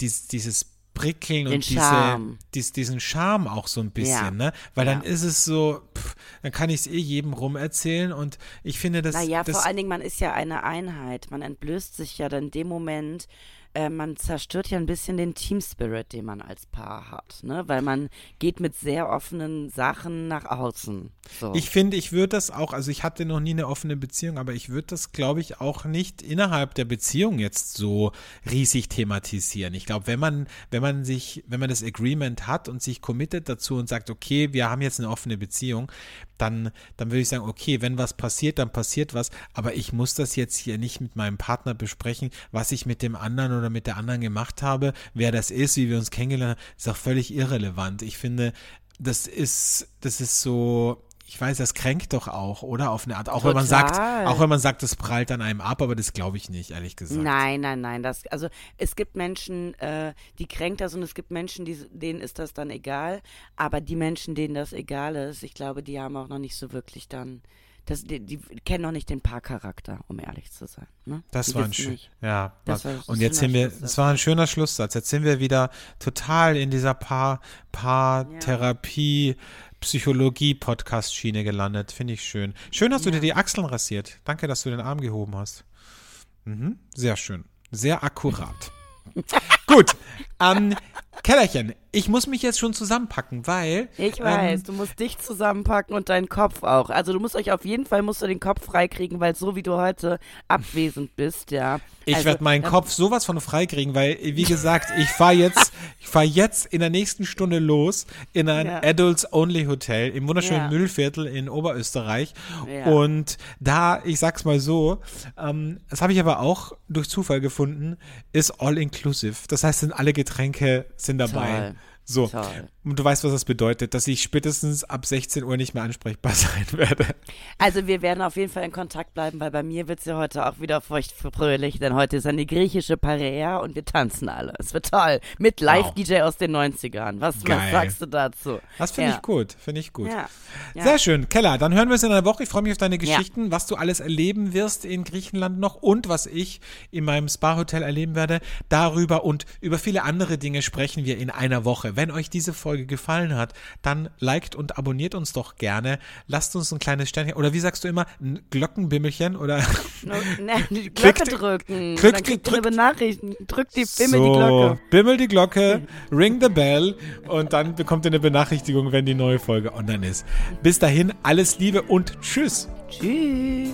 dies, dieses Prickeln Den und diese, Charme. dies, diesen Charme auch so ein bisschen, Ja. ne? Weil dann Ja. ist es so, pff, dann kann ich es eh jedem rum erzählen und ich finde, das, Naja, das vor allen Dingen, man ist ja eine Einheit. Man entblößt sich ja dann in dem Moment, äh, man zerstört ja ein bisschen den Team Spirit, den man als Paar hat, ne? Weil man geht mit sehr offenen Sachen nach außen. So. Ich finde, ich würde das auch, also ich hatte noch nie eine offene Beziehung, aber ich würde das, glaube ich, auch nicht innerhalb der Beziehung jetzt so riesig thematisieren. Ich glaube, wenn man, wenn man sich, wenn man das Agreement hat und sich committet dazu und sagt, okay, wir haben jetzt eine offene Beziehung, dann, dann würde ich sagen, okay, wenn was passiert, dann passiert was, aber ich muss das jetzt hier nicht mit meinem Partner besprechen, was ich mit dem anderen oder mit der anderen gemacht habe, wer das ist, wie wir uns kennengelernt haben, ist auch völlig irrelevant. Ich finde, das ist, das ist so, ich weiß, das kränkt doch auch, oder? Auf eine Art. Auch wenn man sagt, Total. auch wenn man sagt, das prallt an einem ab, aber das glaube ich nicht, ehrlich gesagt. Nein, nein, nein. Das, also es gibt Menschen, äh, die kränkt das und es gibt Menschen, die, denen ist das dann egal. Aber die Menschen, denen das egal ist, ich glaube, die haben auch noch nicht so wirklich dann, das, die, die kennen noch nicht den Paarcharakter, um ehrlich zu sein. Ne? Das die war ein schön. Ja, Das war- das und jetzt sind wir, es war ein schöner Schlusssatz. Jetzt sind wir wieder total in dieser Paar, Paartherapie, Psychologie-Podcast-Schiene gelandet. Finde ich schön. Schön, dass du dir die Achseln rasiert. Danke, dass du den Arm gehoben hast. Mhm, sehr schön. Sehr akkurat. Gut. Ähm, Kellerchen, ich muss mich jetzt schon zusammenpacken, weil. Ich ähm, weiß, du musst dich zusammenpacken und deinen Kopf auch. Also du musst euch auf jeden Fall musst du den Kopf freikriegen, weil so wie du heute abwesend bist, ja. Ich also, werde meinen ähm, Kopf sowas von freikriegen, weil, wie gesagt, ich fahre jetzt, ich fahre jetzt in der nächsten Stunde los in ein Ja. Adults-Only-Hotel im wunderschönen Ja. Müllviertel in Oberösterreich. Ja. Und da, ich sag's mal so, ähm, das habe ich aber auch durch Zufall gefunden, ist all-inclusive. Das heißt, sind alle Getränke sind dabei. Toll. So. Toll. Und du weißt, was das bedeutet, dass ich spätestens ab 16 Uhr nicht mehr ansprechbar sein werde. Also wir werden auf jeden Fall in Kontakt bleiben, weil bei mir wird's ja heute auch wieder feuchtfröhlich, denn heute ist eine griechische Parea und wir tanzen alle. Es wird toll. Mit Live-DJ aus den 90ern. Was, was sagst du dazu? Das finde Ja. ich gut, finde ich gut. Ja. ja. Sehr schön. Keller, dann hören wir uns in einer Woche. Ich freue mich auf deine Geschichten, was du alles erleben wirst in Griechenland noch und was ich in meinem Spa-Hotel erleben werde. Darüber und über viele andere Dinge sprechen wir in einer Woche. Wenn euch diese Folge gefallen hat, dann liked und abonniert uns doch gerne. Lasst uns ein kleines Sternchen oder wie sagst du immer, ein Glockenbimmelchen oder ne, die Glocke Klickt- drücken. klickt- kriegt drückt- eine Benachrichtigung. Drückt die Bimmel so, die Glocke. Bimmel die Glocke, ring the bell und dann bekommt ihr eine Benachrichtigung, wenn die neue Folge online ist. Bis dahin, alles Liebe und tschüss. Tschüss.